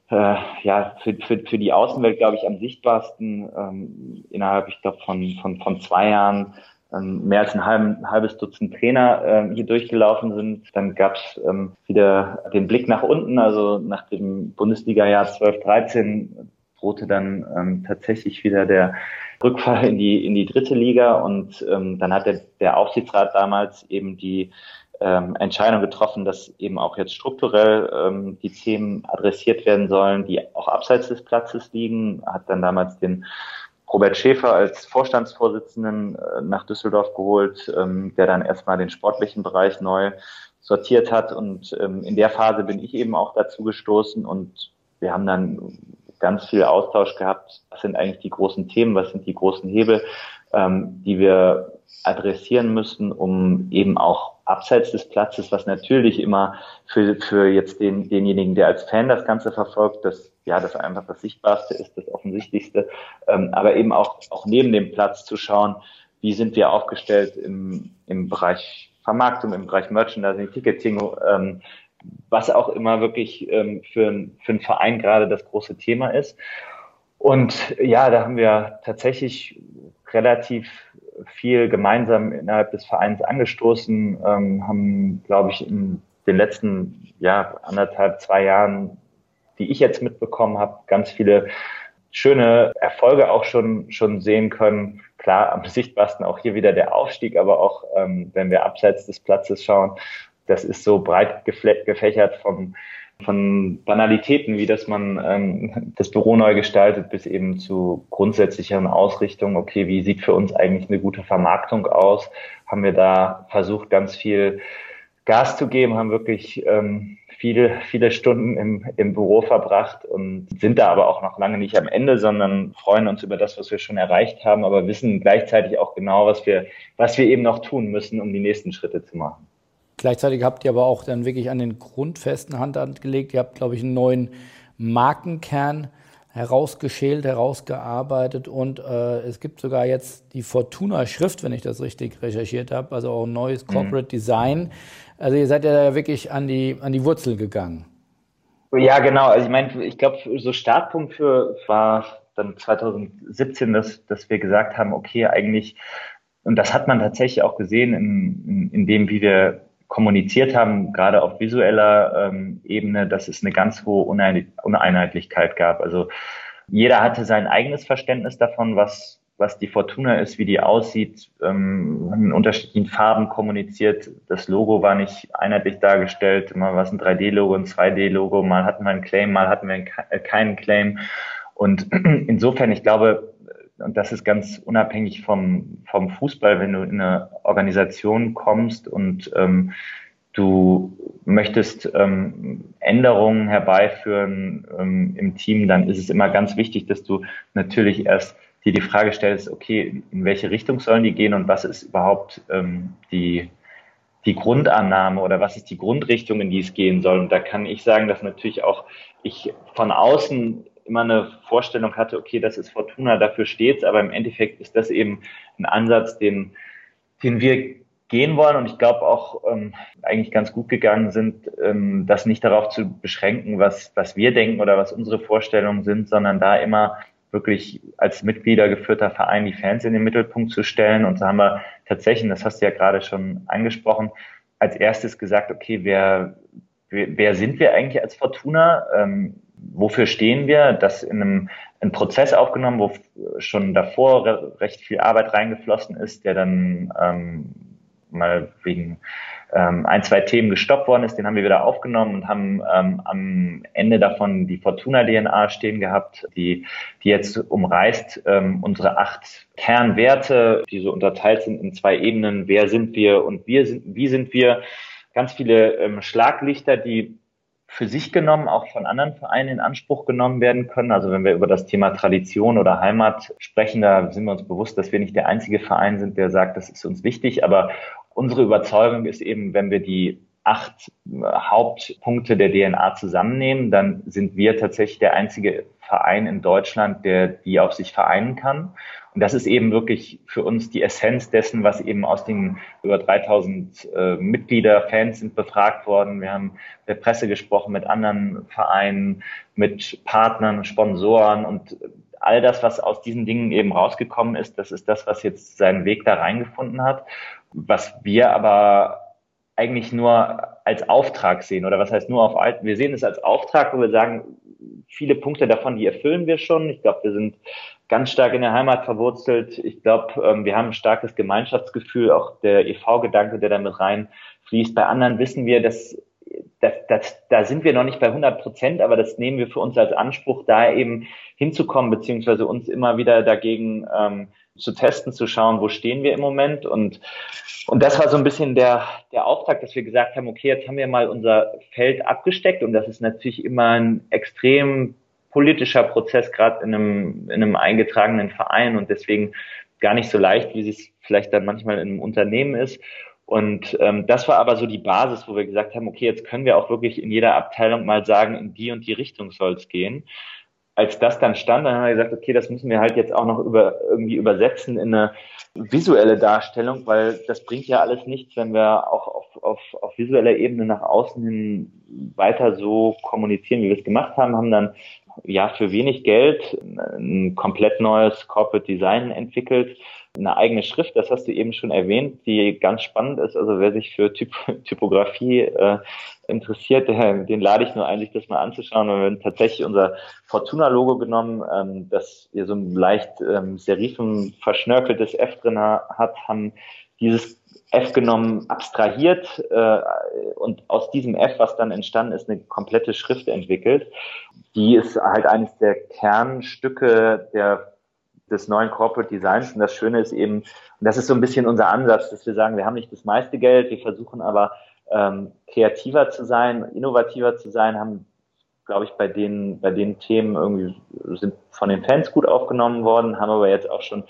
äh, ja, für, für, für die Außenwelt, glaube ich, am sichtbarsten ähm, innerhalb, ich glaube, von, von, von zwei Jahren mehr als ein, halb, ein halbes Dutzend Trainer ähm, hier durchgelaufen sind. Dann gab es ähm, wieder den Blick nach unten, also nach dem Bundesliga-Jahr 12-13 drohte dann ähm, tatsächlich wieder der Rückfall in die in die dritte Liga und ähm, dann hat der, der Aufsichtsrat damals eben die ähm, Entscheidung getroffen, dass eben auch jetzt strukturell ähm, die Themen adressiert werden sollen, die auch abseits des Platzes liegen. Hat dann damals den Robert Schäfer als Vorstandsvorsitzenden äh, nach Düsseldorf geholt, ähm, der dann erstmal den sportlichen Bereich neu sortiert hat. Und ähm, in der Phase bin ich eben auch dazu gestoßen und wir haben dann ganz viel Austausch gehabt. Was sind eigentlich die großen Themen? Was sind die großen Hebel, ähm, die wir adressieren müssen, um eben auch abseits des Platzes, was natürlich immer für, für jetzt den, denjenigen, der als Fan das Ganze verfolgt, das, ja, das einfach das Sichtbarste ist, das Offensichtlichste, ähm, aber eben auch, auch neben dem Platz zu schauen, wie sind wir aufgestellt im, im Bereich Vermarktung, im Bereich Merchandising, Ticketing, ähm, was auch immer wirklich ähm, für, für einen Verein gerade das große Thema ist. Und ja, da haben wir tatsächlich relativ viel gemeinsam innerhalb des Vereins angestoßen, ähm, haben, glaube ich, in den letzten ja, anderthalb, zwei Jahren, die ich jetzt mitbekommen habe, ganz viele schöne Erfolge auch schon, schon sehen können. Klar, am sichtbarsten auch hier wieder der Aufstieg, aber auch, ähm, wenn wir abseits des Platzes schauen, das ist so breit gefächert vom von Banalitäten, wie dass man ähm, das Büro neu gestaltet, bis eben zu grundsätzlicheren Ausrichtungen. Okay, wie sieht für uns eigentlich eine gute Vermarktung aus? Haben wir da versucht, ganz viel Gas zu geben, haben wirklich ähm, viele, viele Stunden im, im Büro verbracht und sind da aber auch noch lange nicht am Ende, sondern freuen uns über das, was wir schon erreicht haben, aber wissen gleichzeitig auch genau, was wir, was wir eben noch tun müssen, um die nächsten Schritte zu machen. Gleichzeitig habt ihr aber auch dann wirklich an den Grundfesten Hand angelegt. Ihr habt, glaube ich, einen neuen Markenkern herausgeschält, herausgearbeitet und äh, es gibt sogar jetzt die Fortuna-Schrift, wenn ich das richtig recherchiert habe, also auch ein neues mhm. Corporate mhm. Design. Also ihr seid ja wirklich an die, an die Wurzel gegangen. Ja, genau. Also ich meine, ich glaube, so Startpunkt für war dann 2017, dass, dass wir gesagt haben, okay, eigentlich, und das hat man tatsächlich auch gesehen, in, in, in dem, wie wir kommuniziert haben, gerade auf visueller ähm, Ebene, dass es eine ganz hohe Uneinheitlichkeit gab. Also jeder hatte sein eigenes Verständnis davon, was was die Fortuna ist, wie die aussieht, ähm, in unterschiedlichen Farben kommuniziert. Das Logo war nicht einheitlich dargestellt. Mal war es ein 3D-Logo, ein 2D-Logo, mal hatten wir einen Claim, mal hatten wir keinen Claim. Und insofern, ich glaube, und das ist ganz unabhängig vom, vom Fußball, wenn du in eine Organisation kommst und ähm, du möchtest ähm, Änderungen herbeiführen ähm, im Team, dann ist es immer ganz wichtig, dass du natürlich erst dir die Frage stellst, okay, in welche Richtung sollen die gehen und was ist überhaupt ähm, die, die Grundannahme oder was ist die Grundrichtung, in die es gehen soll. Und da kann ich sagen, dass natürlich auch ich von außen immer eine Vorstellung hatte, okay, das ist Fortuna, dafür steht's, aber im Endeffekt ist das eben ein Ansatz, den, den wir gehen wollen und ich glaube auch ähm, eigentlich ganz gut gegangen sind, ähm, das nicht darauf zu beschränken, was, was wir denken oder was unsere Vorstellungen sind, sondern da immer wirklich als Mitglieder geführter Verein die Fans in den Mittelpunkt zu stellen. Und so haben wir tatsächlich, das hast du ja gerade schon angesprochen, als erstes gesagt, okay, wer, wer, wer sind wir eigentlich als Fortuna? Ähm, wofür stehen wir? Das in einem, einen Prozess aufgenommen, wo schon davor recht viel Arbeit reingeflossen ist, der dann ähm, mal wegen ähm, ein, zwei Themen gestoppt worden ist, den haben wir wieder aufgenommen und haben ähm, am Ende davon die Fortuna-DNA stehen gehabt, die, die jetzt umreißt ähm, unsere acht Kernwerte, die so unterteilt sind in zwei Ebenen. Wer sind wir und wir sind, wie sind wir? Ganz viele ähm, Schlaglichter, die für sich genommen auch von anderen Vereinen in Anspruch genommen werden können. Also wenn wir über das Thema Tradition oder Heimat sprechen, da sind wir uns bewusst, dass wir nicht der einzige Verein sind, der sagt, das ist uns wichtig. Aber unsere Überzeugung ist eben, wenn wir die acht Hauptpunkte der DNA zusammennehmen, dann sind wir tatsächlich der einzige Verein in Deutschland, der die auf sich vereinen kann. Und das ist eben wirklich für uns die Essenz dessen, was eben aus den über 3000 äh, Mitglieder, Fans sind befragt worden. Wir haben der Presse gesprochen, mit anderen Vereinen, mit Partnern, Sponsoren und all das, was aus diesen Dingen eben rausgekommen ist, das ist das, was jetzt seinen Weg da reingefunden hat. Was wir aber eigentlich nur als Auftrag sehen oder was heißt nur auf alt. Wir sehen es als Auftrag, wo wir sagen, viele Punkte davon, die erfüllen wir schon. Ich glaube, wir sind ganz stark in der Heimat verwurzelt. Ich glaube, ähm, wir haben ein starkes Gemeinschaftsgefühl, auch der EV-Gedanke, der da mit reinfließt. Bei anderen wissen wir, dass das, das, da sind wir noch nicht bei 100 Prozent, aber das nehmen wir für uns als Anspruch, da eben hinzukommen, beziehungsweise uns immer wieder dagegen ähm, zu testen, zu schauen, wo stehen wir im Moment. Und, und das war so ein bisschen der, der Auftrag, dass wir gesagt haben, okay, jetzt haben wir mal unser Feld abgesteckt und das ist natürlich immer ein extrem politischer Prozess, gerade in einem, in einem eingetragenen Verein und deswegen gar nicht so leicht, wie es vielleicht dann manchmal in einem Unternehmen ist. Und ähm, das war aber so die Basis, wo wir gesagt haben, okay, jetzt können wir auch wirklich in jeder Abteilung mal sagen, in die und die Richtung soll es gehen. Als das dann stand, dann haben wir gesagt, okay, das müssen wir halt jetzt auch noch über, irgendwie übersetzen in eine visuelle Darstellung, weil das bringt ja alles nichts, wenn wir auch auf, auf, auf visueller Ebene nach außen hin weiter so kommunizieren, wie wir es gemacht haben, haben dann ja für wenig Geld ein komplett neues Corporate Design entwickelt, eine eigene Schrift, das hast du eben schon erwähnt, die ganz spannend ist. Also wer sich für Typ Typografie äh, interessiert, der, den lade ich nur ein, sich das mal anzuschauen. Wir haben tatsächlich unser Fortuna-Logo genommen, ähm, das hier so ein leicht ähm, Serifen verschnörkeltes F drin hat, haben dieses F genommen, abstrahiert äh, und aus diesem F, was dann entstanden ist, eine komplette Schrift entwickelt. Die ist halt eines der Kernstücke der, des neuen Corporate Designs. Und das Schöne ist eben, und das ist so ein bisschen unser Ansatz, dass wir sagen, wir haben nicht das meiste Geld, wir versuchen aber ähm, kreativer zu sein, innovativer zu sein, haben glaube ich, bei den, bei den Themen irgendwie sind von den Fans gut aufgenommen worden, haben aber jetzt auch schon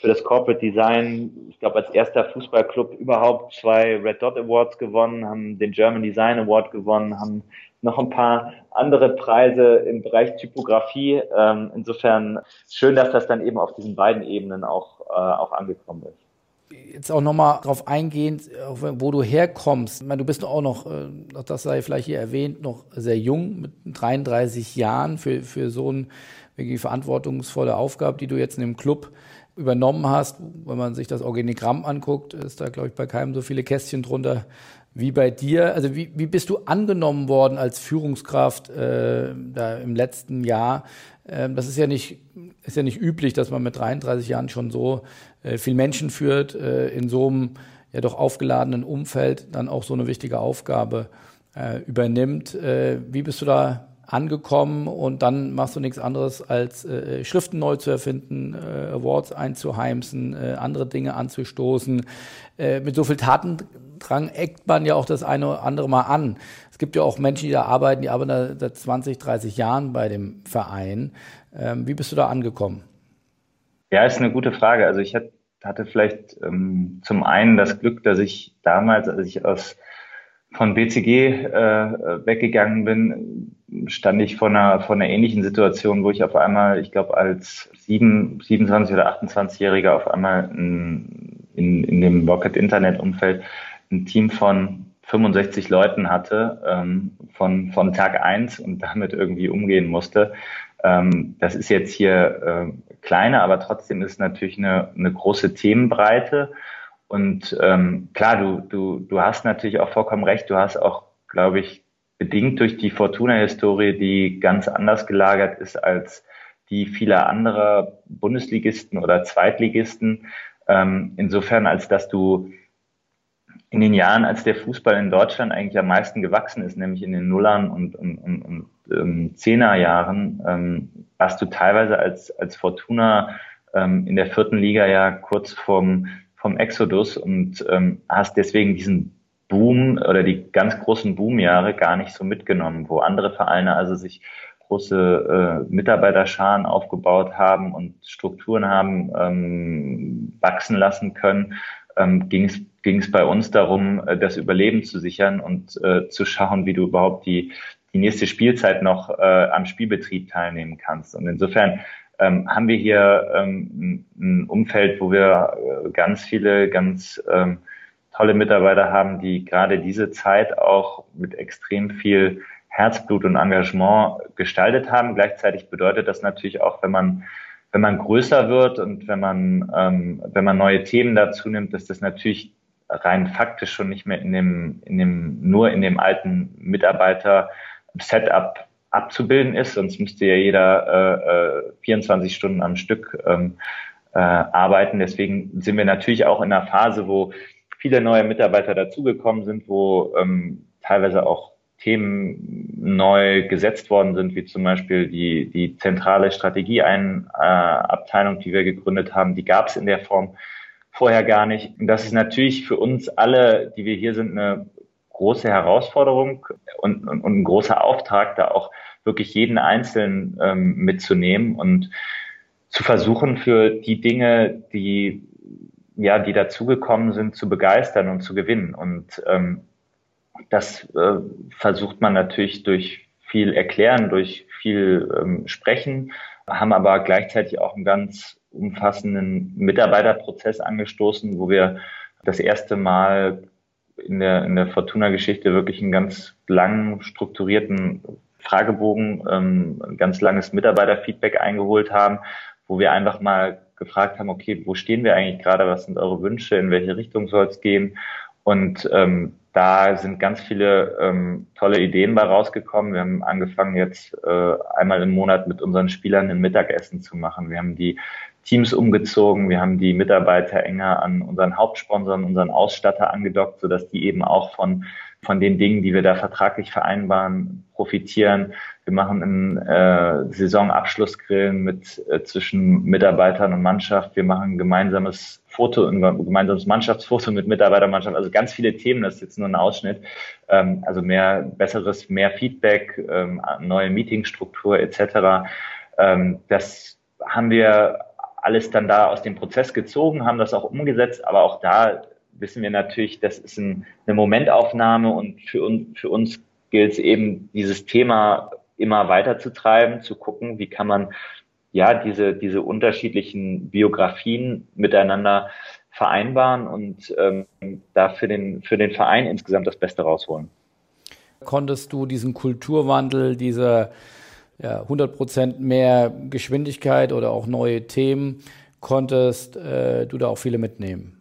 für das Corporate Design, ich glaube, als erster Fußballclub überhaupt zwei Red Dot Awards gewonnen, haben den German Design Award gewonnen, haben noch ein paar andere Preise im Bereich Typografie. Ähm, insofern schön, dass das dann eben auf diesen beiden Ebenen auch, äh, auch angekommen ist jetzt auch nochmal darauf eingehen, wo du herkommst. Ich meine, du bist auch noch, äh, das sei vielleicht hier erwähnt, noch sehr jung mit 33 Jahren für, für so eine wirklich verantwortungsvolle Aufgabe, die du jetzt in dem Club übernommen hast. Wenn man sich das Organigramm anguckt, ist da, glaube ich, bei keinem so viele Kästchen drunter wie bei dir. Also wie, wie bist du angenommen worden als Führungskraft äh, da im letzten Jahr? Ähm, das ist ja nicht ist ja nicht üblich, dass man mit 33 Jahren schon so äh, viel Menschen führt, äh, in so einem ja doch aufgeladenen Umfeld dann auch so eine wichtige Aufgabe äh, übernimmt. Äh, wie bist du da angekommen und dann machst du nichts anderes als äh, Schriften neu zu erfinden, äh, Awards einzuheimsen, äh, andere Dinge anzustoßen. Äh, mit so viel Tatendrang eckt man ja auch das eine oder andere Mal an. Es gibt ja auch Menschen, die da arbeiten, die arbeiten seit 20, 30 Jahren bei dem Verein. Ähm, wie bist du da angekommen? Ja, ist eine gute Frage. Also ich hatte vielleicht ähm, zum einen das Glück, dass ich damals, als ich aus von BCG äh, weggegangen bin, stand ich vor einer, vor einer ähnlichen Situation, wo ich auf einmal, ich glaube, als sieben, 27 oder 28-Jähriger auf einmal in, in, in dem Rocket Internet Umfeld ein Team von 65 Leuten hatte, ähm, von, von Tag eins und damit irgendwie umgehen musste. Ähm, das ist jetzt hier äh, kleiner, aber trotzdem ist natürlich eine, eine große Themenbreite. Und ähm, klar, du, du, du hast natürlich auch vollkommen recht. Du hast auch, glaube ich, bedingt durch die Fortuna-Historie, die ganz anders gelagert ist als die vieler anderer Bundesligisten oder Zweitligisten. Ähm, insofern, als dass du in den Jahren, als der Fußball in Deutschland eigentlich am meisten gewachsen ist, nämlich in den Nullern und, und, und, und ähm, Zehnerjahren, ähm, warst du teilweise als, als Fortuna ähm, in der vierten Liga ja kurz vom, vom Exodus und ähm, hast deswegen diesen Boom oder die ganz großen Boomjahre gar nicht so mitgenommen, wo andere Vereine also sich große äh, Mitarbeiterscharen aufgebaut haben und Strukturen haben ähm, wachsen lassen können, ähm, ging es ging es bei uns darum, äh, das Überleben zu sichern und äh, zu schauen, wie du überhaupt die die nächste Spielzeit noch äh, am Spielbetrieb teilnehmen kannst. Und insofern ähm, haben wir hier ähm, ein Umfeld, wo wir äh, ganz viele, ganz ähm, tolle Mitarbeiter haben, die gerade diese Zeit auch mit extrem viel Herzblut und Engagement gestaltet haben. Gleichzeitig bedeutet das natürlich auch, wenn man wenn man größer wird und wenn man ähm, wenn man neue Themen dazu nimmt, dass das natürlich rein faktisch schon nicht mehr in dem in dem nur in dem alten Mitarbeiter Setup abzubilden ist, sonst müsste ja jeder äh, 24 äh, Stunden am Stück ähm, äh, arbeiten. Deswegen sind wir natürlich auch in einer Phase, wo viele neue Mitarbeiter dazugekommen sind, wo ähm, teilweise auch Themen neu gesetzt worden sind, wie zum Beispiel die, die zentrale Strategieabteilung, die wir gegründet haben, die gab es in der Form vorher gar nicht. Und das ist natürlich für uns alle, die wir hier sind, eine große Herausforderung und, und, und ein großer Auftrag, da auch wirklich jeden Einzelnen ähm, mitzunehmen und zu versuchen, für die Dinge, die ja, die dazugekommen sind, zu begeistern und zu gewinnen. Und ähm, das äh, versucht man natürlich durch viel Erklären, durch viel ähm, Sprechen, haben aber gleichzeitig auch einen ganz umfassenden Mitarbeiterprozess angestoßen, wo wir das erste Mal in der, in der Fortuna-Geschichte wirklich einen ganz langen, strukturierten Fragebogen, ähm, ein ganz langes Mitarbeiterfeedback eingeholt haben, wo wir einfach mal gefragt haben, okay, wo stehen wir eigentlich gerade, was sind eure Wünsche, in welche Richtung soll es gehen? Und ähm, da sind ganz viele ähm, tolle Ideen bei rausgekommen. Wir haben angefangen jetzt äh, einmal im Monat mit unseren Spielern ein Mittagessen zu machen. Wir haben die Teams umgezogen, wir haben die Mitarbeiter enger an unseren Hauptsponsoren, unseren Ausstatter angedockt, sodass die eben auch von von den Dingen, die wir da vertraglich vereinbaren, profitieren. Wir machen einen äh, Saisonabschlussgrill mit äh, zwischen Mitarbeitern und Mannschaft. Wir machen ein gemeinsames Foto, ein gemeinsames Mannschaftsfoto mit Mitarbeitermannschaft. Also ganz viele Themen. Das ist jetzt nur ein Ausschnitt. Ähm, also mehr besseres, mehr Feedback, ähm, neue Meetingstruktur etc. Ähm, das haben wir alles dann da aus dem Prozess gezogen, haben das auch umgesetzt, aber auch da wissen wir natürlich, das ist ein, eine Momentaufnahme und für uns, für uns gilt es eben, dieses Thema immer weiter zu treiben, zu gucken, wie kann man ja diese, diese unterschiedlichen Biografien miteinander vereinbaren und ähm, da für den, für den Verein insgesamt das Beste rausholen. Konntest du diesen Kulturwandel, diese ja, 100 Prozent mehr Geschwindigkeit oder auch neue Themen, konntest äh, du da auch viele mitnehmen?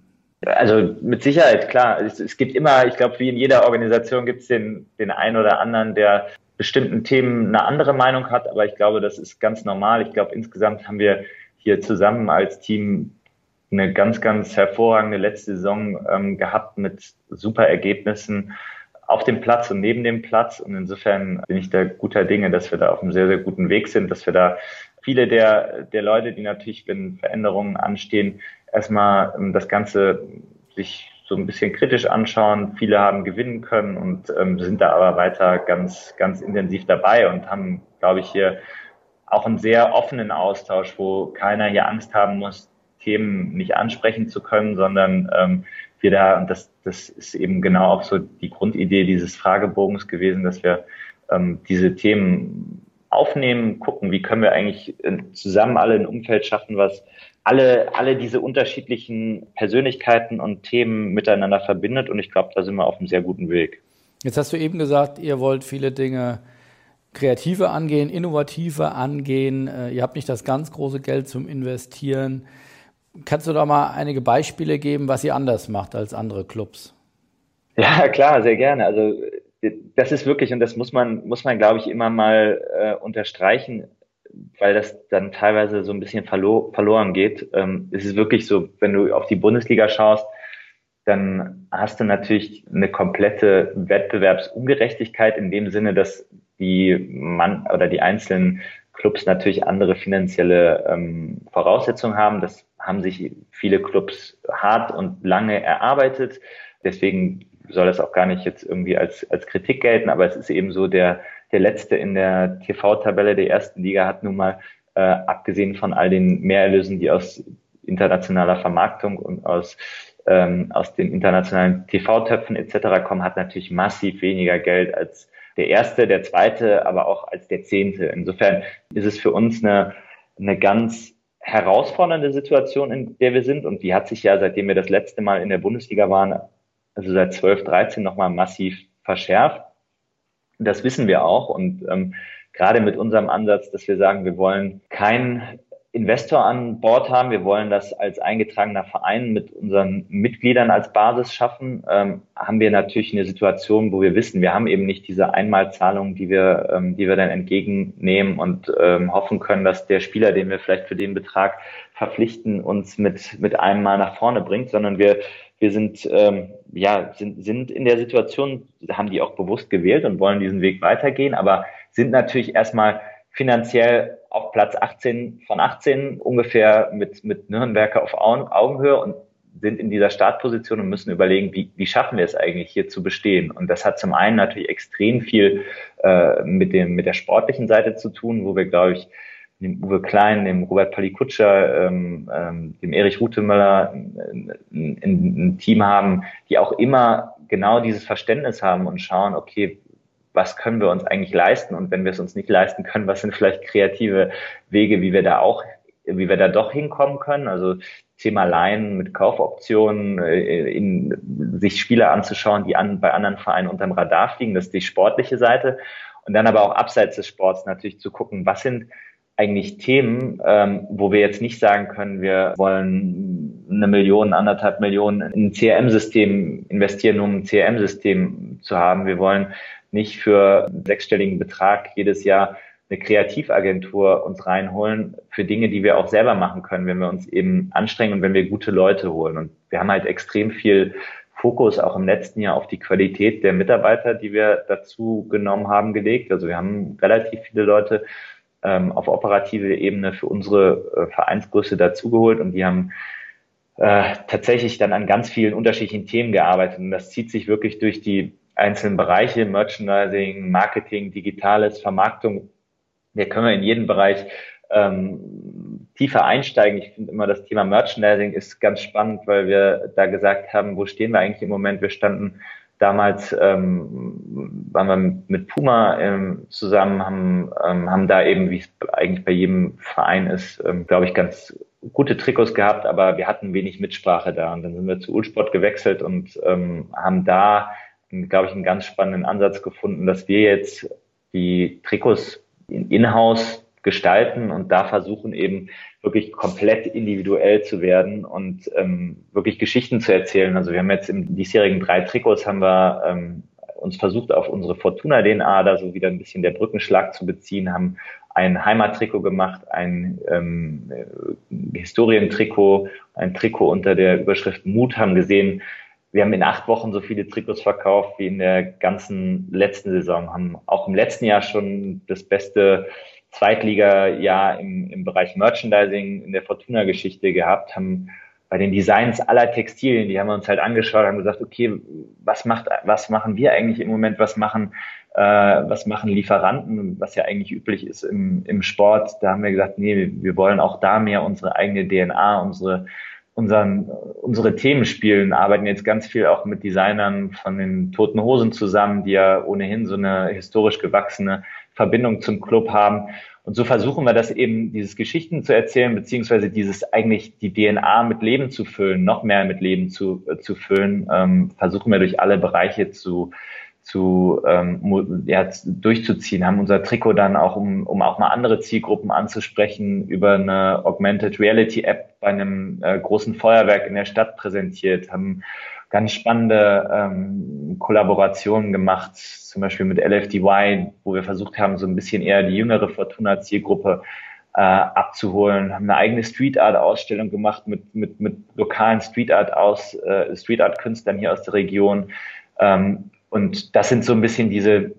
Also mit Sicherheit, klar. Es, es gibt immer, ich glaube, wie in jeder Organisation gibt es den, den einen oder anderen, der bestimmten Themen eine andere Meinung hat, aber ich glaube, das ist ganz normal. Ich glaube, insgesamt haben wir hier zusammen als Team eine ganz, ganz hervorragende letzte Saison ähm, gehabt mit super Ergebnissen auf dem Platz und neben dem Platz. Und insofern bin ich da guter Dinge, dass wir da auf einem sehr, sehr guten Weg sind, dass wir da viele der, der Leute, die natürlich, wenn Veränderungen anstehen, erstmal ähm, das Ganze sich so ein bisschen kritisch anschauen. Viele haben gewinnen können und ähm, sind da aber weiter ganz, ganz intensiv dabei und haben, glaube ich, hier auch einen sehr offenen Austausch, wo keiner hier Angst haben muss, Themen nicht ansprechen zu können, sondern ähm, wir da, und das, das ist eben genau auch so die Grundidee dieses Fragebogens gewesen, dass wir ähm, diese Themen aufnehmen, gucken, wie können wir eigentlich zusammen alle ein Umfeld schaffen, was alle, alle diese unterschiedlichen Persönlichkeiten und Themen miteinander verbindet. Und ich glaube, da sind wir auf einem sehr guten Weg. Jetzt hast du eben gesagt, ihr wollt viele Dinge kreativer angehen, innovativer angehen. Äh, ihr habt nicht das ganz große Geld zum Investieren. Kannst du da mal einige Beispiele geben, was ihr anders macht als andere Clubs? Ja, klar, sehr gerne. Also das ist wirklich, und das muss man, muss man, glaube ich, immer mal äh, unterstreichen, weil das dann teilweise so ein bisschen verlo verloren geht. Ähm, es ist wirklich so, wenn du auf die Bundesliga schaust, dann hast du natürlich eine komplette Wettbewerbsungerechtigkeit in dem Sinne, dass die Mann oder die einzelnen Clubs natürlich andere finanzielle ähm, Voraussetzungen haben. Das haben sich viele Clubs hart und lange erarbeitet. Deswegen soll das auch gar nicht jetzt irgendwie als, als Kritik gelten, aber es ist eben so, der, der Letzte in der TV-Tabelle der ersten Liga hat nun mal, äh, abgesehen von all den Mehrerlösen, die aus internationaler Vermarktung und aus, ähm, aus den internationalen TV-Töpfen etc. kommen, hat natürlich massiv weniger Geld als der Erste, der Zweite, aber auch als der Zehnte. Insofern ist es für uns eine, eine ganz herausfordernde Situation, in der wir sind. Und die hat sich ja, seitdem wir das letzte Mal in der Bundesliga waren, also seit 12, 13 nochmal massiv verschärft. Das wissen wir auch. Und ähm, gerade mit unserem Ansatz, dass wir sagen, wir wollen kein Investor an Bord haben. Wir wollen das als eingetragener Verein mit unseren Mitgliedern als Basis schaffen. Ähm, haben wir natürlich eine Situation, wo wir wissen, wir haben eben nicht diese Einmalzahlung, die wir, ähm, die wir dann entgegennehmen und ähm, hoffen können, dass der Spieler, den wir vielleicht für den Betrag verpflichten, uns mit mit einem Mal nach vorne bringt, sondern wir wir sind ähm, ja sind sind in der Situation, haben die auch bewusst gewählt und wollen diesen Weg weitergehen, aber sind natürlich erstmal finanziell auf Platz 18 von 18 ungefähr mit, mit Nürnberger auf Augenhöhe und sind in dieser Startposition und müssen überlegen, wie, wie schaffen wir es eigentlich hier zu bestehen. Und das hat zum einen natürlich extrem viel äh, mit, dem, mit der sportlichen Seite zu tun, wo wir, glaube ich, dem Uwe Klein, dem Robert Palikutscher, ähm, ähm, dem Erich Rutemöller ein, ein, Team haben, die auch immer genau dieses Verständnis haben und schauen, okay, was können wir uns eigentlich leisten und wenn wir es uns nicht leisten können, was sind vielleicht kreative Wege, wie wir da auch, wie wir da doch hinkommen können. Also Thema Laien mit Kaufoptionen, äh, in, sich Spieler anzuschauen, die an, bei anderen Vereinen unterm Radar fliegen, das ist die sportliche Seite. Und dann aber auch abseits des Sports natürlich zu gucken, was sind eigentlich Themen, ähm, wo wir jetzt nicht sagen können, wir wollen eine Million, anderthalb Millionen in ein CRM-System investieren, um ein CRM-System zu haben. Wir wollen nicht für einen sechsstelligen Betrag jedes Jahr eine Kreativagentur uns reinholen für Dinge, die wir auch selber machen können, wenn wir uns eben anstrengen und wenn wir gute Leute holen. Und wir haben halt extrem viel Fokus auch im letzten Jahr auf die Qualität der Mitarbeiter, die wir dazu genommen haben, gelegt. Also wir haben relativ viele Leute ähm, auf operative Ebene für unsere äh, Vereinsgröße dazugeholt und die haben äh, tatsächlich dann an ganz vielen unterschiedlichen Themen gearbeitet. Und das zieht sich wirklich durch die einzelnen Bereiche, Merchandising, Marketing, Digitales, Vermarktung. Hier können wir in jedem Bereich ähm, tiefer einsteigen. Ich finde immer, das Thema Merchandising ist ganz spannend, weil wir da gesagt haben, wo stehen wir eigentlich im Moment? Wir standen damals, ähm, waren wir mit Puma ähm, zusammen, haben, ähm, haben da eben, wie es eigentlich bei jedem Verein ist, ähm, glaube ich, ganz gute Trikots gehabt, aber wir hatten wenig Mitsprache da. Und dann sind wir zu Ulsport gewechselt und ähm, haben da glaube ich, einen ganz spannenden Ansatz gefunden, dass wir jetzt die Trikots in-house gestalten und da versuchen eben wirklich komplett individuell zu werden und ähm, wirklich Geschichten zu erzählen. Also wir haben jetzt im diesjährigen drei Trikots haben wir ähm, uns versucht, auf unsere Fortuna-DNA da so wieder ein bisschen der Brückenschlag zu beziehen, haben ein Heimattrikot gemacht, ein ähm, Historientrikot, ein Trikot unter der Überschrift Mut, haben gesehen, wir haben in acht Wochen so viele Trikots verkauft wie in der ganzen letzten Saison, haben auch im letzten Jahr schon das beste Zweitliga-Jahr im, im Bereich Merchandising in der Fortuna-Geschichte gehabt, haben bei den Designs aller Textilien, die haben wir uns halt angeschaut, haben gesagt, okay, was macht, was machen wir eigentlich im Moment, was machen äh, was machen Lieferanten, was ja eigentlich üblich ist im, im Sport. Da haben wir gesagt, nee, wir wollen auch da mehr unsere eigene DNA, unsere unseren, unsere Themen spielen, arbeiten jetzt ganz viel auch mit Designern von den Toten Hosen zusammen, die ja ohnehin so eine historisch gewachsene Verbindung zum Club haben. Und so versuchen wir das eben, dieses Geschichten zu erzählen, beziehungsweise dieses eigentlich die DNA mit Leben zu füllen, noch mehr mit Leben zu, äh, zu füllen, ähm, versuchen wir durch alle Bereiche zu, zu ähm, ja, durchzuziehen, haben unser Trikot dann auch, um, um auch mal andere Zielgruppen anzusprechen, über eine Augmented Reality App bei einem äh, großen Feuerwerk in der Stadt präsentiert, haben ganz spannende ähm, Kollaborationen gemacht, zum Beispiel mit LFDY, wo wir versucht haben, so ein bisschen eher die jüngere Fortuna-Zielgruppe äh, abzuholen, haben eine eigene Street Art Ausstellung gemacht mit mit mit lokalen Street Art aus äh, Street Art Künstlern hier aus der Region. Ähm, und das sind so ein bisschen diese,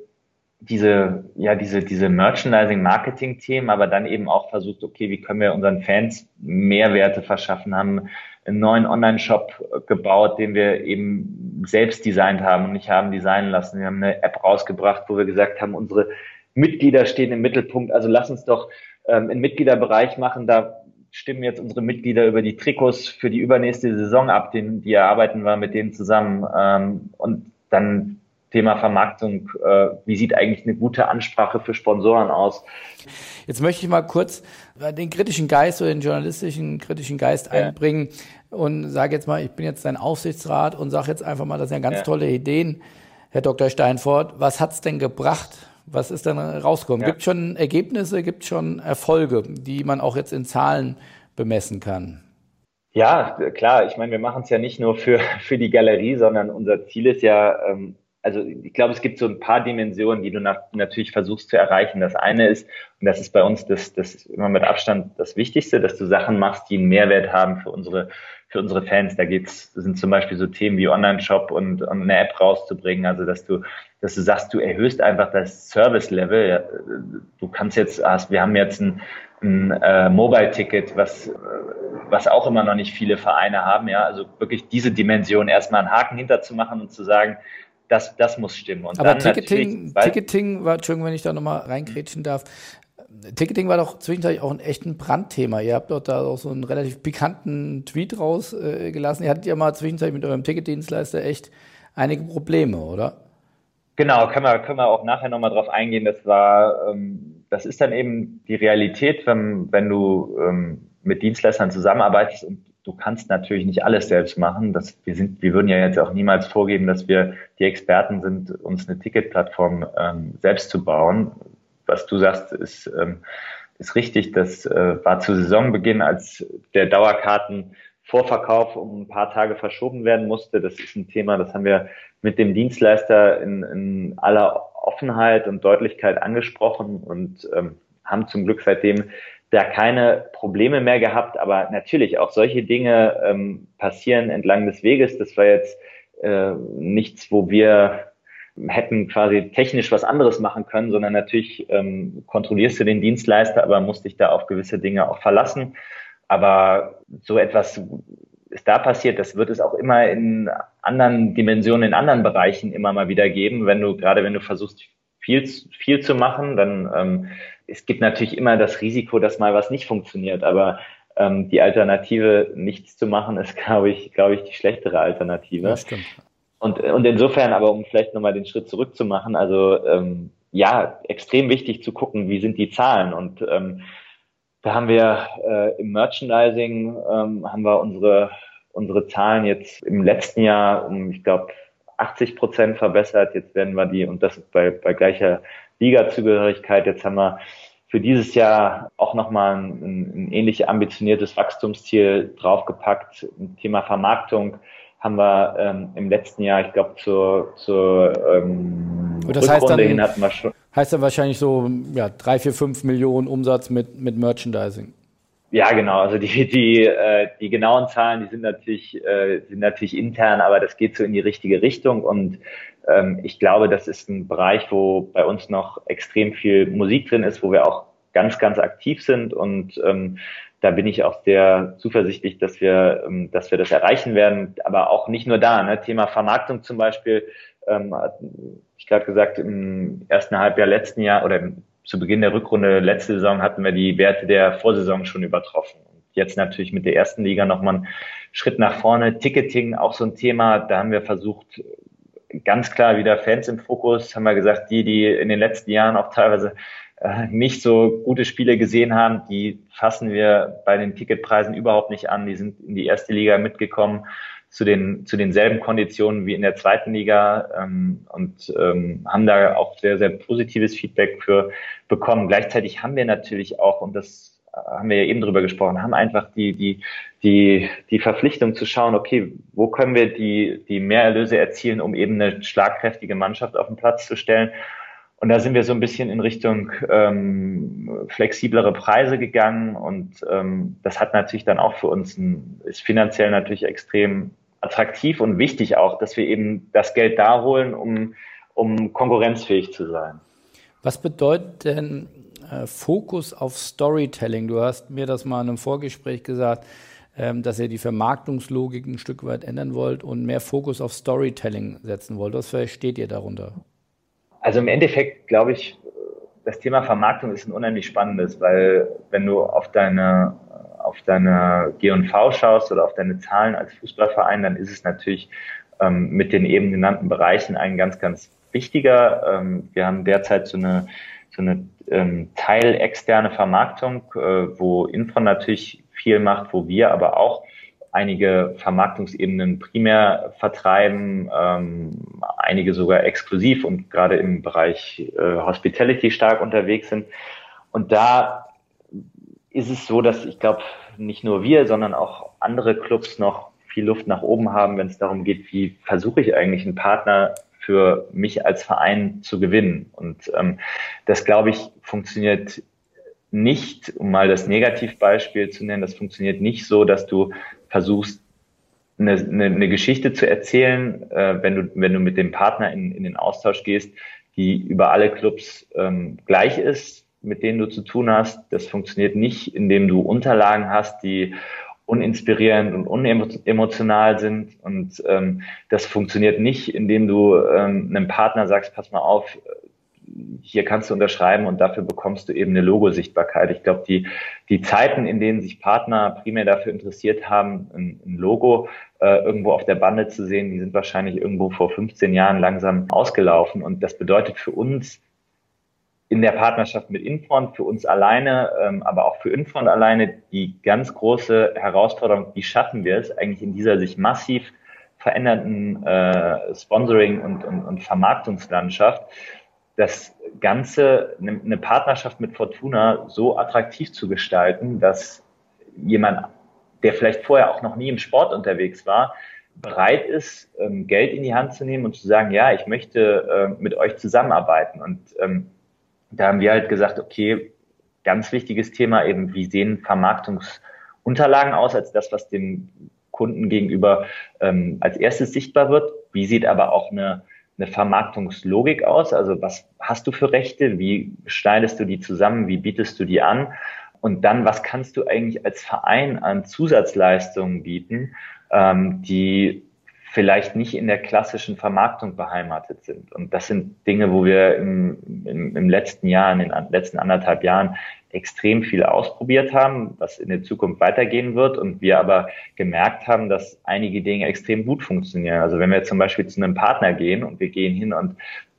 diese, ja, diese, diese Merchandising-Marketing-Themen, aber dann eben auch versucht, okay, wie können wir unseren Fans Mehrwerte verschaffen, haben einen neuen Online-Shop gebaut, den wir eben selbst designt haben und nicht haben designen lassen. Wir haben eine App rausgebracht, wo wir gesagt haben, unsere Mitglieder stehen im Mittelpunkt, also lass uns doch ähm, einen Mitgliederbereich machen, da stimmen jetzt unsere Mitglieder über die Trikots für die übernächste Saison ab, den, die erarbeiten wir mit denen zusammen. Ähm, und dann Thema Vermarktung, äh, wie sieht eigentlich eine gute Ansprache für Sponsoren aus? Jetzt möchte ich mal kurz den kritischen Geist oder den journalistischen kritischen Geist ja. einbringen und sage jetzt mal, ich bin jetzt dein Aufsichtsrat und sage jetzt einfach mal, das sind ja ganz ja. tolle Ideen, Herr Dr. Steinfort. Was hat's denn gebracht? Was ist denn rausgekommen? Ja. Gibt schon Ergebnisse, gibt schon Erfolge, die man auch jetzt in Zahlen bemessen kann? Ja, klar. Ich meine, wir machen es ja nicht nur für, für die Galerie, sondern unser Ziel ist ja, ähm, also ich glaube, es gibt so ein paar Dimensionen, die du nach, natürlich versuchst zu erreichen. Das eine ist, und das ist bei uns das, das immer mit Abstand das Wichtigste, dass du Sachen machst, die einen Mehrwert haben für unsere, für unsere Fans. Da geht's, sind zum Beispiel so Themen wie Online-Shop und, und eine App rauszubringen. Also dass du, dass du sagst, du erhöhst einfach das Service-Level. Du kannst jetzt, wir haben jetzt ein, ein äh, Mobile-Ticket, was, was auch immer noch nicht viele Vereine haben. Ja, also wirklich diese Dimension erstmal einen Haken hinterzumachen und zu sagen, das, das muss stimmen. Und Aber Ticketing, Ticketing war, Entschuldigung, wenn ich da nochmal reingrätschen darf. Ticketing war doch zwischendurch auch ein echtes Brandthema. Ihr habt dort da auch so einen relativ pikanten Tweet rausgelassen. Äh, Ihr hattet ja mal zwischendurch mit eurem Ticketdienstleister echt einige Probleme, oder? Genau, können wir, können wir auch nachher nochmal drauf eingehen. Das war, ähm, das ist dann eben die Realität, wenn, wenn du ähm, mit Dienstleistern zusammenarbeitest und du kannst natürlich nicht alles selbst machen. Das, wir, sind, wir würden ja jetzt auch niemals vorgeben, dass wir die Experten sind, uns eine Ticketplattform ähm, selbst zu bauen. Was du sagst, ist, ähm, ist richtig. Das äh, war zu Saisonbeginn, als der Dauerkartenvorverkauf um ein paar Tage verschoben werden musste. Das ist ein Thema, das haben wir mit dem Dienstleister in, in aller Offenheit und Deutlichkeit angesprochen und ähm, haben zum Glück seitdem da keine Probleme mehr gehabt, aber natürlich auch solche Dinge ähm, passieren entlang des Weges. Das war jetzt äh, nichts, wo wir hätten quasi technisch was anderes machen können, sondern natürlich ähm, kontrollierst du den Dienstleister, aber musst dich da auf gewisse Dinge auch verlassen. Aber so etwas ist da passiert, das wird es auch immer in anderen Dimensionen, in anderen Bereichen immer mal wieder geben, wenn du, gerade wenn du versuchst, viel, viel zu machen, dann ähm, es gibt natürlich immer das Risiko, dass mal was nicht funktioniert, aber ähm, die Alternative, nichts zu machen, ist, glaube ich, glaube ich, die schlechtere Alternative. Ja, stimmt. Und, und insofern aber, um vielleicht nochmal den Schritt zurück zu machen, also ähm, ja, extrem wichtig zu gucken, wie sind die Zahlen. Und ähm, da haben wir äh, im Merchandising ähm, haben wir unsere unsere Zahlen jetzt im letzten Jahr um, ich glaube, 80 Prozent verbessert. Jetzt werden wir die, und das bei, bei gleicher Liga-Zugehörigkeit. Jetzt haben wir für dieses Jahr auch nochmal ein, ein ähnlich ambitioniertes Wachstumsziel draufgepackt. Im Thema Vermarktung haben wir ähm, im letzten Jahr, ich glaube, zur, zur ähm, das heißt dann, hin hatten wir schon. Heißt dann wahrscheinlich so ja, drei, vier, fünf Millionen Umsatz mit, mit Merchandising. Ja, genau. Also die, die, äh, die genauen Zahlen, die sind natürlich, äh, sind natürlich intern, aber das geht so in die richtige Richtung. Und ähm, ich glaube, das ist ein Bereich, wo bei uns noch extrem viel Musik drin ist, wo wir auch ganz, ganz aktiv sind. Und ähm, da bin ich auch sehr zuversichtlich, dass wir, ähm, dass wir das erreichen werden. Aber auch nicht nur da. Ne? Thema Vermarktung zum Beispiel ähm, ich gerade gesagt, im ersten Halbjahr letzten Jahr oder zu Beginn der Rückrunde letzte Saison hatten wir die Werte der Vorsaison schon übertroffen. Und jetzt natürlich mit der ersten Liga nochmal einen Schritt nach vorne. Ticketing auch so ein Thema. Da haben wir versucht, ganz klar wieder Fans im Fokus. Haben wir gesagt, die, die in den letzten Jahren auch teilweise äh, nicht so gute Spiele gesehen haben, die fassen wir bei den Ticketpreisen überhaupt nicht an. Die sind in die erste Liga mitgekommen zu den zu denselben Konditionen wie in der zweiten Liga ähm, und ähm, haben da auch sehr sehr positives Feedback für bekommen. Gleichzeitig haben wir natürlich auch und das haben wir ja eben drüber gesprochen, haben einfach die die die die Verpflichtung zu schauen, okay, wo können wir die die Mehrerlöse erzielen, um eben eine schlagkräftige Mannschaft auf den Platz zu stellen. Und da sind wir so ein bisschen in Richtung ähm, flexiblere Preise gegangen und ähm, das hat natürlich dann auch für uns ein, ist finanziell natürlich extrem attraktiv und wichtig auch, dass wir eben das Geld da holen, um, um konkurrenzfähig zu sein. Was bedeutet denn äh, Fokus auf Storytelling? Du hast mir das mal in einem Vorgespräch gesagt, ähm, dass ihr die Vermarktungslogik ein Stück weit ändern wollt und mehr Fokus auf Storytelling setzen wollt. Was versteht ihr darunter? Also im Endeffekt glaube ich, das Thema Vermarktung ist ein unheimlich spannendes, weil wenn du auf deine auf deine G&V schaust oder auf deine Zahlen als Fußballverein, dann ist es natürlich ähm, mit den eben genannten Bereichen ein ganz, ganz wichtiger. Ähm, wir haben derzeit so eine, so eine ähm, teilexterne Vermarktung, äh, wo Info natürlich viel macht, wo wir aber auch einige Vermarktungsebenen primär vertreiben, ähm, einige sogar exklusiv und gerade im Bereich äh, Hospitality stark unterwegs sind. Und da ist es so, dass ich glaube, nicht nur wir, sondern auch andere Clubs noch viel Luft nach oben haben, wenn es darum geht, wie versuche ich eigentlich einen Partner für mich als Verein zu gewinnen. Und ähm, das, glaube ich, funktioniert nicht, um mal das Negativbeispiel zu nennen, das funktioniert nicht so, dass du versuchst, eine, eine, eine Geschichte zu erzählen, äh, wenn du wenn du mit dem Partner in, in den Austausch gehst, die über alle Clubs ähm, gleich ist, mit denen du zu tun hast. Das funktioniert nicht, indem du Unterlagen hast, die uninspirierend und unemotional sind. Und ähm, das funktioniert nicht, indem du ähm, einem Partner sagst, pass mal auf, hier kannst du unterschreiben und dafür bekommst du eben eine Logo-Sichtbarkeit. Ich glaube, die, die Zeiten, in denen sich Partner primär dafür interessiert haben, ein, ein Logo äh, irgendwo auf der Bande zu sehen, die sind wahrscheinlich irgendwo vor 15 Jahren langsam ausgelaufen. Und das bedeutet für uns, in der Partnerschaft mit Infront für uns alleine, ähm, aber auch für Infront alleine die ganz große Herausforderung, wie schaffen wir es eigentlich in dieser sich massiv verändernden äh, Sponsoring und, und, und Vermarktungslandschaft, das Ganze, eine ne Partnerschaft mit Fortuna so attraktiv zu gestalten, dass jemand, der vielleicht vorher auch noch nie im Sport unterwegs war, bereit ist, ähm, Geld in die Hand zu nehmen und zu sagen, ja, ich möchte äh, mit euch zusammenarbeiten. Und ähm, da haben wir halt gesagt, okay, ganz wichtiges Thema eben, wie sehen Vermarktungsunterlagen aus als das, was dem Kunden gegenüber ähm, als erstes sichtbar wird. Wie sieht aber auch eine, eine Vermarktungslogik aus? Also was hast du für Rechte? Wie schneidest du die zusammen? Wie bietest du die an? Und dann, was kannst du eigentlich als Verein an Zusatzleistungen bieten, ähm, die vielleicht nicht in der klassischen Vermarktung beheimatet sind. Und das sind Dinge, wo wir im, im, im letzten Jahr, in den letzten anderthalb Jahren extrem viel ausprobiert haben, was in der Zukunft weitergehen wird und wir aber gemerkt haben, dass einige Dinge extrem gut funktionieren. Also wenn wir zum Beispiel zu einem Partner gehen und wir gehen hin und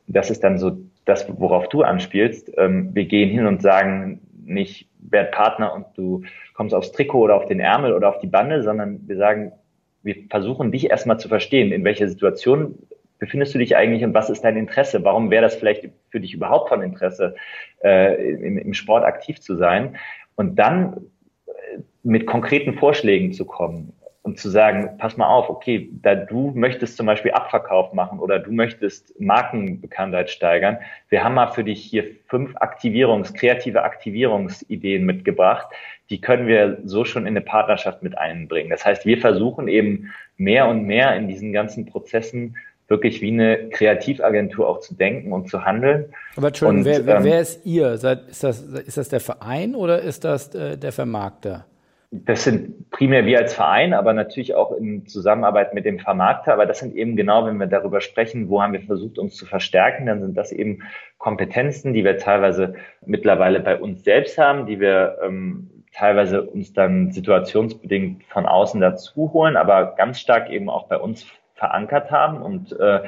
das ist dann so das, worauf du anspielst, ähm, wir gehen hin und sagen nicht, werd Partner und du kommst aufs Trikot oder auf den Ärmel oder auf die Bande, sondern wir sagen, wir versuchen dich erstmal zu verstehen, in welcher Situation befindest du dich eigentlich und was ist dein Interesse? Warum wäre das vielleicht für dich überhaupt von Interesse, äh, im, im Sport aktiv zu sein? Und dann äh, mit konkreten Vorschlägen zu kommen und zu sagen, pass mal auf, okay, da du möchtest zum Beispiel Abverkauf machen oder du möchtest Markenbekanntheit steigern, wir haben mal für dich hier fünf Aktivierungs-, kreative Aktivierungsideen mitgebracht, die können wir so schon in eine Partnerschaft mit einbringen. Das heißt, wir versuchen eben mehr und mehr in diesen ganzen Prozessen wirklich wie eine Kreativagentur auch zu denken und zu handeln. Aber Entschuldigung, wer, wer, ähm, wer, ist ihr? Ist das, ist das der Verein oder ist das äh, der Vermarkter? Das sind primär wir als Verein, aber natürlich auch in Zusammenarbeit mit dem Vermarkter. Aber das sind eben genau, wenn wir darüber sprechen, wo haben wir versucht, uns zu verstärken, dann sind das eben Kompetenzen, die wir teilweise mittlerweile bei uns selbst haben, die wir ähm, teilweise uns dann situationsbedingt von außen dazu holen, aber ganz stark eben auch bei uns verankert haben. Und äh,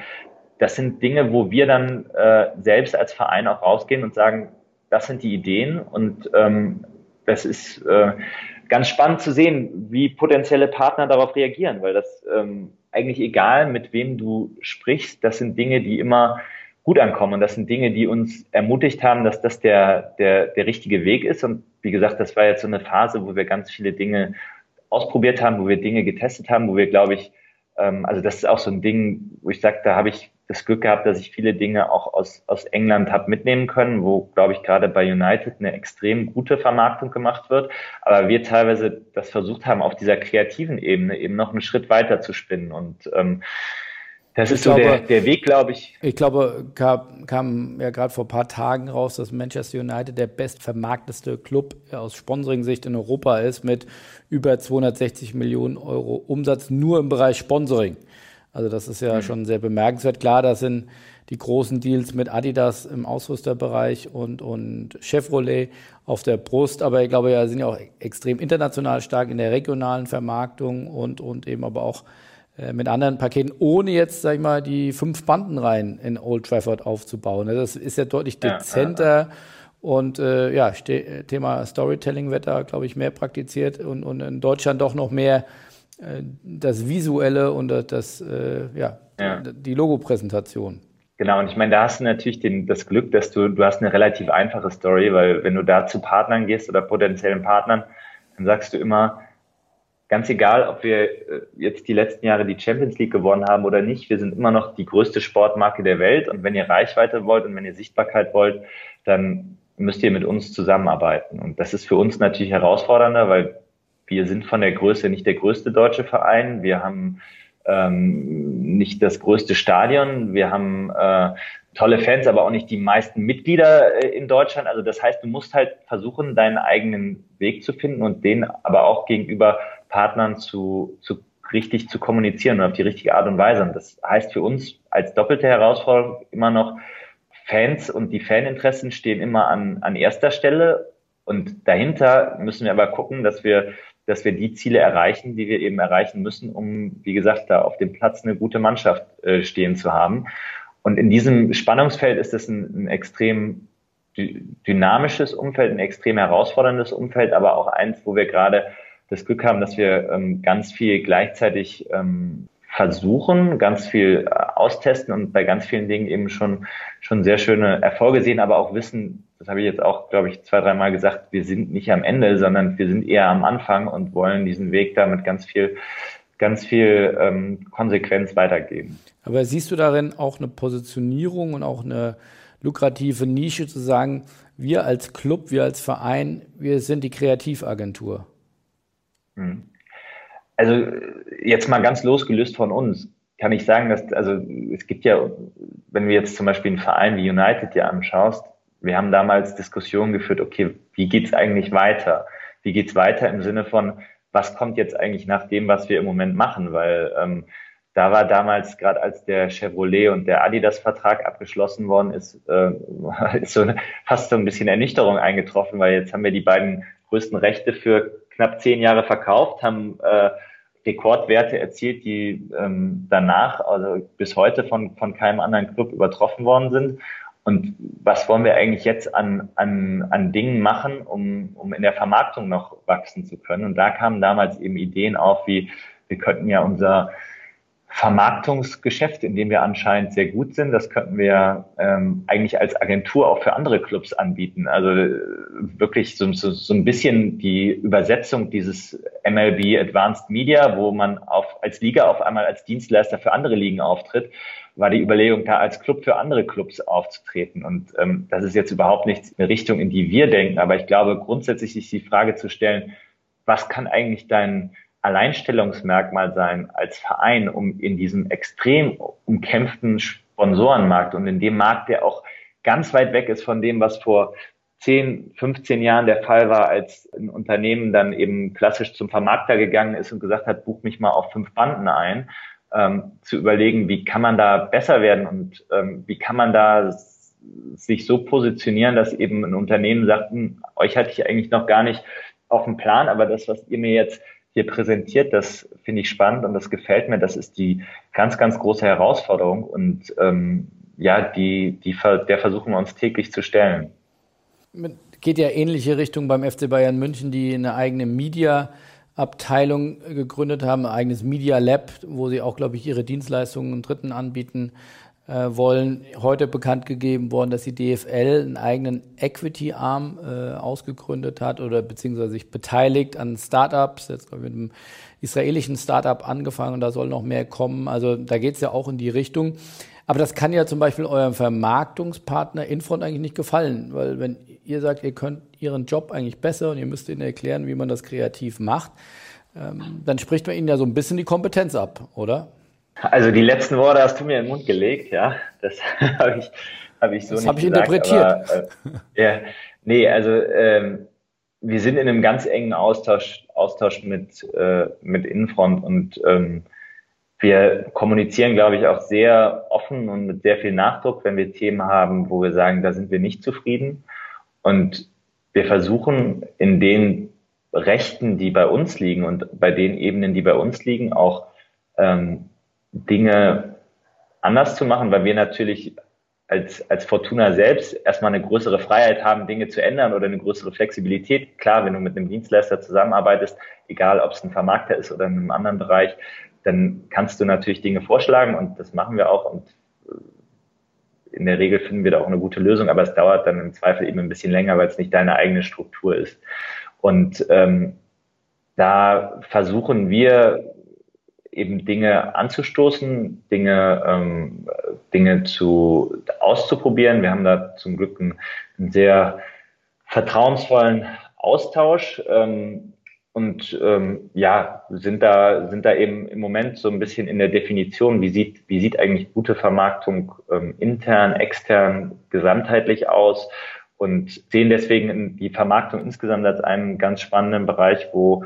das sind Dinge, wo wir dann äh, selbst als Verein auch rausgehen und sagen, das sind die Ideen. Und ähm, das ist äh, ganz spannend zu sehen, wie potenzielle Partner darauf reagieren, weil das ähm, eigentlich egal, mit wem du sprichst, das sind Dinge, die immer gut ankommen. Und das sind Dinge, die uns ermutigt haben, dass das der, der, der richtige Weg ist. Und wie gesagt, das war jetzt so eine Phase, wo wir ganz viele Dinge ausprobiert haben, wo wir Dinge getestet haben, wo wir, glaube ich, ähm, also das ist auch so ein Ding, wo ich sage, da habe ich das Glück gehabt, dass ich viele Dinge auch aus, aus England habe mitnehmen können, wo, glaube ich, gerade bei United eine extrem gute Vermarktung gemacht wird. Aber wir teilweise das versucht haben, auf dieser kreativen Ebene eben noch einen Schritt weiter zu spinnen. Und ähm, das ist ich so glaube, der, der Weg, glaube ich. Ich glaube, kam, kam ja gerade vor ein paar Tagen raus, dass Manchester United der bestvermarkteste Club aus Sponsoring-Sicht in Europa ist mit über 260 Millionen Euro Umsatz nur im Bereich Sponsoring. Also das ist ja mhm. schon sehr bemerkenswert. Klar, das sind die großen Deals mit Adidas im Ausrüsterbereich und, und Chevrolet auf der Brust. Aber ich glaube, ja, sind ja auch extrem international stark in der regionalen Vermarktung und, und eben aber auch mit anderen Paketen, ohne jetzt, sag ich mal, die fünf Bandenreihen in Old Trafford aufzubauen. Also das ist ja deutlich dezenter. Ja, ja, ja. Und äh, ja, Thema Storytelling wird da, glaube ich, mehr praktiziert und, und in Deutschland doch noch mehr äh, das Visuelle und das, äh, ja, ja, die Logopräsentation. Genau, und ich meine, da hast du natürlich den, das Glück, dass du, du hast eine relativ einfache Story, weil wenn du da zu Partnern gehst oder potenziellen Partnern, dann sagst du immer, ganz egal, ob wir äh, jetzt die letzten Jahre die Champions League gewonnen haben oder nicht, wir sind immer noch die größte Sportmarke der Welt und wenn ihr Reichweite wollt und wenn ihr Sichtbarkeit wollt, dann müsst ihr mit uns zusammenarbeiten. Und das ist für uns natürlich herausfordernder, weil wir sind von der Größe nicht der größte deutsche Verein. Wir haben ähm, nicht das größte Stadion. Wir haben äh, tolle Fans, aber auch nicht die meisten Mitglieder äh, in Deutschland. Also das heißt, du musst halt versuchen, deinen eigenen Weg zu finden und den aber auch gegenüber Partnern zu, zu richtig zu kommunizieren und auf die richtige Art und Weise. Und das heißt für uns als doppelte Herausforderung immer noch, Fans und die Faninteressen stehen immer an, an erster Stelle. Und dahinter müssen wir aber gucken, dass wir dass wir die Ziele erreichen, die wir eben erreichen müssen, um, wie gesagt, da auf dem Platz eine gute Mannschaft äh, stehen zu haben. Und in diesem Spannungsfeld ist es ein, ein extrem dynamisches Umfeld, ein extrem herausforderndes Umfeld, aber auch eins, wo wir gerade das Glück haben, dass wir ähm, ganz viel gleichzeitig ähm, versuchen, ganz viel äh, austesten und bei ganz vielen Dingen eben schon, schon sehr schöne Erfolge sehen, aber auch wissen, das habe ich jetzt auch, glaube ich, zwei, dreimal gesagt, wir sind nicht am Ende, sondern wir sind eher am Anfang und wollen diesen Weg da mit ganz viel, ganz viel ähm, Konsequenz weitergeben. Aber siehst du darin auch eine Positionierung und auch eine lukrative Nische zu sagen, wir als Club, wir als Verein, wir sind die Kreativagentur? Hm. Also jetzt mal ganz losgelöst von uns, kann ich sagen, dass, also es gibt ja, wenn du jetzt zum Beispiel einen Verein wie United dir anschaust, wir haben damals Diskussionen geführt, okay, wie geht's eigentlich weiter? Wie geht's weiter im Sinne von, was kommt jetzt eigentlich nach dem, was wir im Moment machen? Weil ähm, da war damals, gerade als der Chevrolet und der Adidas-Vertrag abgeschlossen worden ist, äh, ist so eine, fast so ein bisschen Ernüchterung eingetroffen, weil jetzt haben wir die beiden größten Rechte für knapp zehn Jahre verkauft, haben äh, Rekordwerte erzielt, die ähm, danach, also bis heute von, von keinem anderen Club übertroffen worden sind. Und was wollen wir eigentlich jetzt an, an, an Dingen machen, um, um in der Vermarktung noch wachsen zu können? Und da kamen damals eben Ideen auf, wie wir könnten ja unser Vermarktungsgeschäft, in dem wir anscheinend sehr gut sind, das könnten wir ähm, eigentlich als Agentur auch für andere Clubs anbieten. Also äh, wirklich so, so, so ein bisschen die Übersetzung dieses MLB Advanced Media, wo man auf, als Liga auf einmal als Dienstleister für andere Ligen auftritt, war die Überlegung, da als Club für andere Clubs aufzutreten. Und ähm, das ist jetzt überhaupt nicht eine Richtung, in die wir denken. Aber ich glaube, grundsätzlich sich die Frage zu stellen, was kann eigentlich dein Alleinstellungsmerkmal sein als Verein, um in diesem extrem umkämpften Sponsorenmarkt und in dem Markt, der auch ganz weit weg ist von dem, was vor 10, 15 Jahren der Fall war, als ein Unternehmen dann eben klassisch zum Vermarkter gegangen ist und gesagt hat, buch mich mal auf fünf Banden ein, ähm, zu überlegen, wie kann man da besser werden und ähm, wie kann man da sich so positionieren, dass eben ein Unternehmen sagt, hm, euch hatte ich eigentlich noch gar nicht auf dem Plan, aber das, was ihr mir jetzt hier präsentiert, das finde ich spannend und das gefällt mir. Das ist die ganz, ganz große Herausforderung und ähm, ja, die, die, der versuchen wir uns täglich zu stellen. Geht ja ähnliche Richtung beim FC Bayern München, die eine eigene Media Abteilung gegründet haben, ein eigenes Media Lab, wo sie auch, glaube ich, ihre Dienstleistungen Dritten anbieten wollen. Heute bekannt gegeben worden, dass die DFL einen eigenen Equity-Arm äh, ausgegründet hat oder beziehungsweise sich beteiligt an Startups. Jetzt mit einem israelischen Startup angefangen und da soll noch mehr kommen. Also da geht es ja auch in die Richtung. Aber das kann ja zum Beispiel eurem Vermarktungspartner Infront eigentlich nicht gefallen, weil wenn ihr sagt, ihr könnt ihren Job eigentlich besser und ihr müsst ihnen erklären, wie man das kreativ macht, ähm, dann spricht man ihnen ja so ein bisschen die Kompetenz ab, oder? Also die letzten Worte hast du mir in den Mund gelegt, ja. Das habe ich, hab ich so das nicht habe ich gesagt, interpretiert. Aber, äh, ja, nee, also ähm, wir sind in einem ganz engen Austausch, Austausch mit, äh, mit Infront und ähm, wir kommunizieren, glaube ich, auch sehr offen und mit sehr viel Nachdruck, wenn wir Themen haben, wo wir sagen, da sind wir nicht zufrieden. Und wir versuchen in den Rechten, die bei uns liegen und bei den Ebenen, die bei uns liegen, auch ähm, Dinge anders zu machen, weil wir natürlich als, als Fortuna selbst erstmal eine größere Freiheit haben, Dinge zu ändern oder eine größere Flexibilität. Klar, wenn du mit einem Dienstleister zusammenarbeitest, egal ob es ein Vermarkter ist oder in einem anderen Bereich, dann kannst du natürlich Dinge vorschlagen und das machen wir auch und äh, in der Regel finden wir da auch eine gute Lösung, aber es dauert dann im Zweifel eben ein bisschen länger, weil es nicht deine eigene Struktur ist. Und ähm, da versuchen wir eben Dinge anzustoßen, Dinge, ähm, Dinge zu auszuprobieren. Wir haben da zum Glück einen, einen sehr vertrauensvollen Austausch ähm, und ähm, ja sind da sind da eben im Moment so ein bisschen in der Definition, wie sieht wie sieht eigentlich gute Vermarktung ähm, intern, extern, gesamtheitlich aus und sehen deswegen die Vermarktung insgesamt als einen ganz spannenden Bereich, wo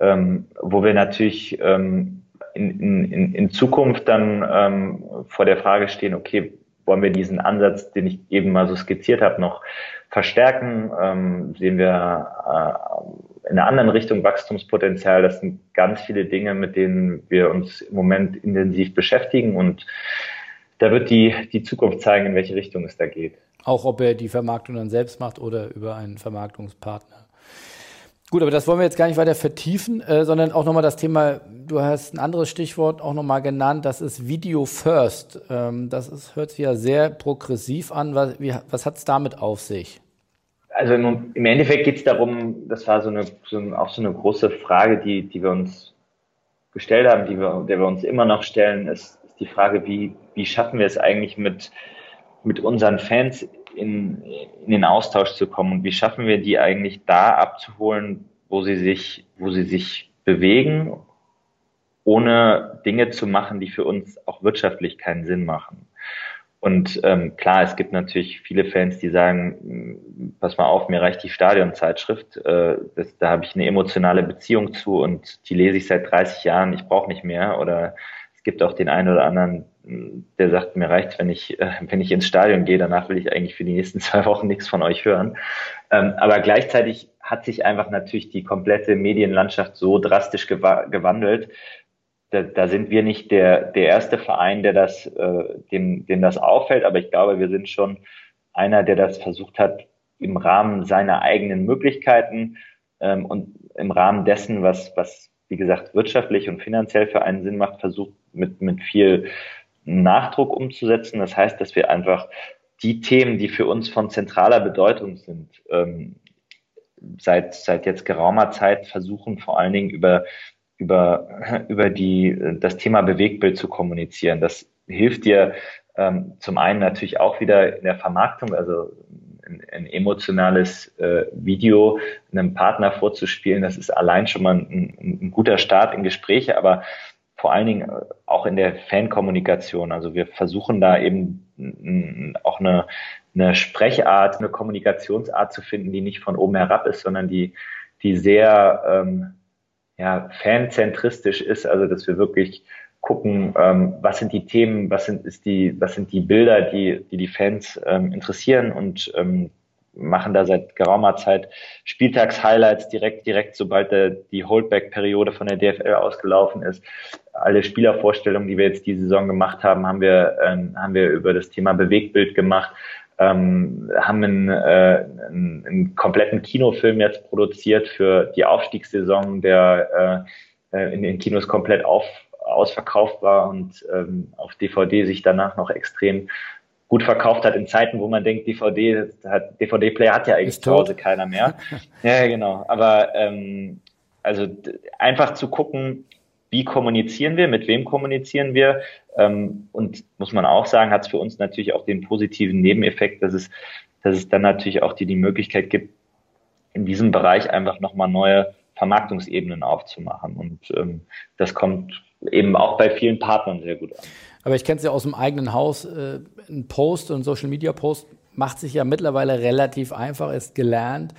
ähm, wo wir natürlich ähm, in, in, in Zukunft dann ähm, vor der Frage stehen, okay, wollen wir diesen Ansatz, den ich eben mal so skizziert habe, noch verstärken? Ähm, sehen wir äh, in einer anderen Richtung Wachstumspotenzial? Das sind ganz viele Dinge, mit denen wir uns im Moment intensiv beschäftigen und da wird die, die Zukunft zeigen, in welche Richtung es da geht. Auch ob er die Vermarktung dann selbst macht oder über einen Vermarktungspartner. Gut, aber das wollen wir jetzt gar nicht weiter vertiefen, äh, sondern auch nochmal das Thema, du hast ein anderes Stichwort auch nochmal genannt, das ist Video First. Ähm, das ist, hört sich ja sehr progressiv an. Was, was hat es damit auf sich? Also im, im Endeffekt geht es darum, das war so eine, so, auch so eine große Frage, die, die wir uns gestellt haben, die wir, der wir uns immer noch stellen, ist, ist die Frage, wie, wie schaffen wir es eigentlich mit, mit unseren Fans in, in den Austausch zu kommen und wie schaffen wir die eigentlich da abzuholen, wo sie sich, wo sie sich bewegen, ohne Dinge zu machen, die für uns auch wirtschaftlich keinen Sinn machen. Und ähm, klar, es gibt natürlich viele Fans, die sagen, pass mal auf, mir reicht die Stadionzeitschrift, äh, das, da habe ich eine emotionale Beziehung zu und die lese ich seit 30 Jahren, ich brauche nicht mehr. Oder es gibt auch den einen oder anderen, der sagt, mir reicht, wenn ich, äh, wenn ich ins Stadion gehe, danach will ich eigentlich für die nächsten zwei Wochen nichts von euch hören. Ähm, aber gleichzeitig hat sich einfach natürlich die komplette Medienlandschaft so drastisch gewa gewandelt. Da, da sind wir nicht der, der erste Verein, der das, äh, dem, dem das auffällt, aber ich glaube, wir sind schon einer, der das versucht hat, im Rahmen seiner eigenen Möglichkeiten ähm, und im Rahmen dessen, was, was, wie gesagt, wirtschaftlich und finanziell für einen Sinn macht, versucht mit, mit viel Nachdruck umzusetzen. Das heißt, dass wir einfach die Themen, die für uns von zentraler Bedeutung sind, ähm, seit, seit jetzt geraumer Zeit versuchen, vor allen Dingen über, über, über die, das Thema Bewegtbild zu kommunizieren. Das hilft dir ähm, zum einen natürlich auch wieder in der Vermarktung, also ein, ein emotionales äh, Video einem Partner vorzuspielen. Das ist allein schon mal ein, ein, ein guter Start in Gespräche, aber vor allen Dingen auch in der Fankommunikation. Also wir versuchen da eben auch eine, eine Sprechart, eine Kommunikationsart zu finden, die nicht von oben herab ist, sondern die, die sehr ähm, ja, fanzentristisch ist. Also dass wir wirklich gucken, ähm, was sind die Themen, was sind, ist die, was sind die Bilder, die die, die Fans ähm, interessieren und ähm, machen da seit geraumer Zeit Spieltags-Highlights direkt, direkt, sobald der, die Holdback-Periode von der DFL ausgelaufen ist. Alle Spielervorstellungen, die wir jetzt die Saison gemacht haben, haben wir, ähm, haben wir über das Thema Bewegtbild gemacht, ähm, haben einen, äh, einen, einen kompletten Kinofilm jetzt produziert für die Aufstiegssaison, der äh, äh in den Kinos komplett auf, ausverkauft war und ähm, auf DVD sich danach noch extrem gut verkauft hat in Zeiten, wo man denkt, DVD hat, DVD-Player hat ja eigentlich zu Hause keiner mehr. ja, genau. Aber ähm, also einfach zu gucken, wie kommunizieren wir, mit wem kommunizieren wir. Ähm, und muss man auch sagen, hat es für uns natürlich auch den positiven Nebeneffekt, dass es, dass es dann natürlich auch die, die Möglichkeit gibt, in diesem Bereich einfach nochmal neue Vermarktungsebenen aufzumachen. Und ähm, das kommt eben auch bei vielen Partnern sehr gut an. Aber ich kenne es ja aus dem eigenen Haus. Äh, ein Post und Social Media Post macht sich ja mittlerweile relativ einfach, ist gelernt.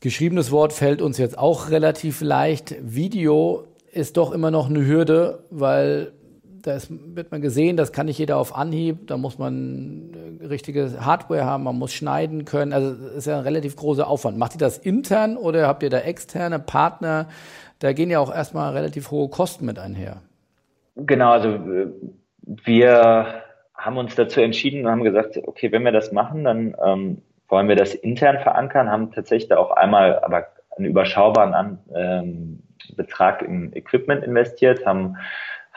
Geschriebenes Wort fällt uns jetzt auch relativ leicht. Video ist doch immer noch eine Hürde, weil da wird man gesehen, das kann nicht jeder auf Anhieb. Da muss man äh, richtige Hardware haben, man muss schneiden können. Also ist ja ein relativ großer Aufwand. Macht ihr das intern oder habt ihr da externe Partner? Da gehen ja auch erstmal relativ hohe Kosten mit einher. Genau, also äh, wir haben uns dazu entschieden und haben gesagt, okay, wenn wir das machen, dann ähm, wollen wir das intern verankern, haben tatsächlich da auch einmal aber einen überschaubaren An ähm, Betrag in Equipment investiert, haben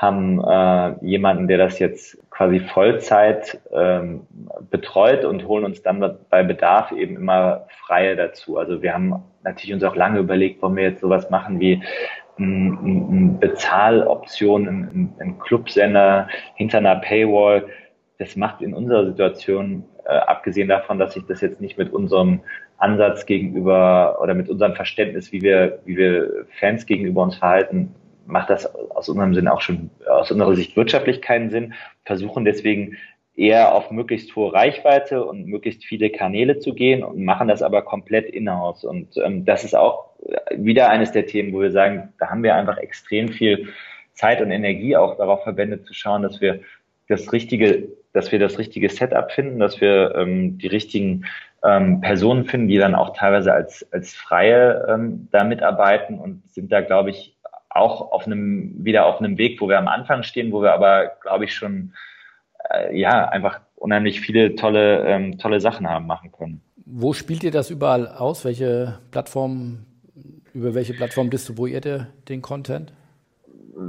haben äh, jemanden, der das jetzt quasi Vollzeit ähm, betreut und holen uns dann bei Bedarf eben immer Freie dazu. Also wir haben natürlich uns auch lange überlegt, wollen wir jetzt sowas machen wie eine Bezahloption, ein Clubsender hinter einer Paywall, das macht in unserer Situation, äh, abgesehen davon, dass sich das jetzt nicht mit unserem Ansatz gegenüber oder mit unserem Verständnis, wie wir, wie wir Fans gegenüber uns verhalten, macht das aus unserem Sinn auch schon aus unserer Sicht wirtschaftlich keinen Sinn. Versuchen deswegen eher auf möglichst hohe Reichweite und möglichst viele Kanäle zu gehen und machen das aber komplett in-house. Und ähm, das ist auch wieder eines der Themen, wo wir sagen, da haben wir einfach extrem viel Zeit und Energie auch darauf verwendet, zu schauen, dass wir das richtige, dass wir das richtige Setup finden, dass wir ähm, die richtigen ähm, Personen finden, die dann auch teilweise als, als Freie ähm, da mitarbeiten und sind da, glaube ich, auch auf einem, wieder auf einem Weg, wo wir am Anfang stehen, wo wir aber, glaube ich, schon äh, ja, einfach unheimlich viele tolle, ähm, tolle Sachen haben machen können. Wo spielt ihr das überall aus? Welche Plattform, über welche Plattform distribuiert ihr den Content?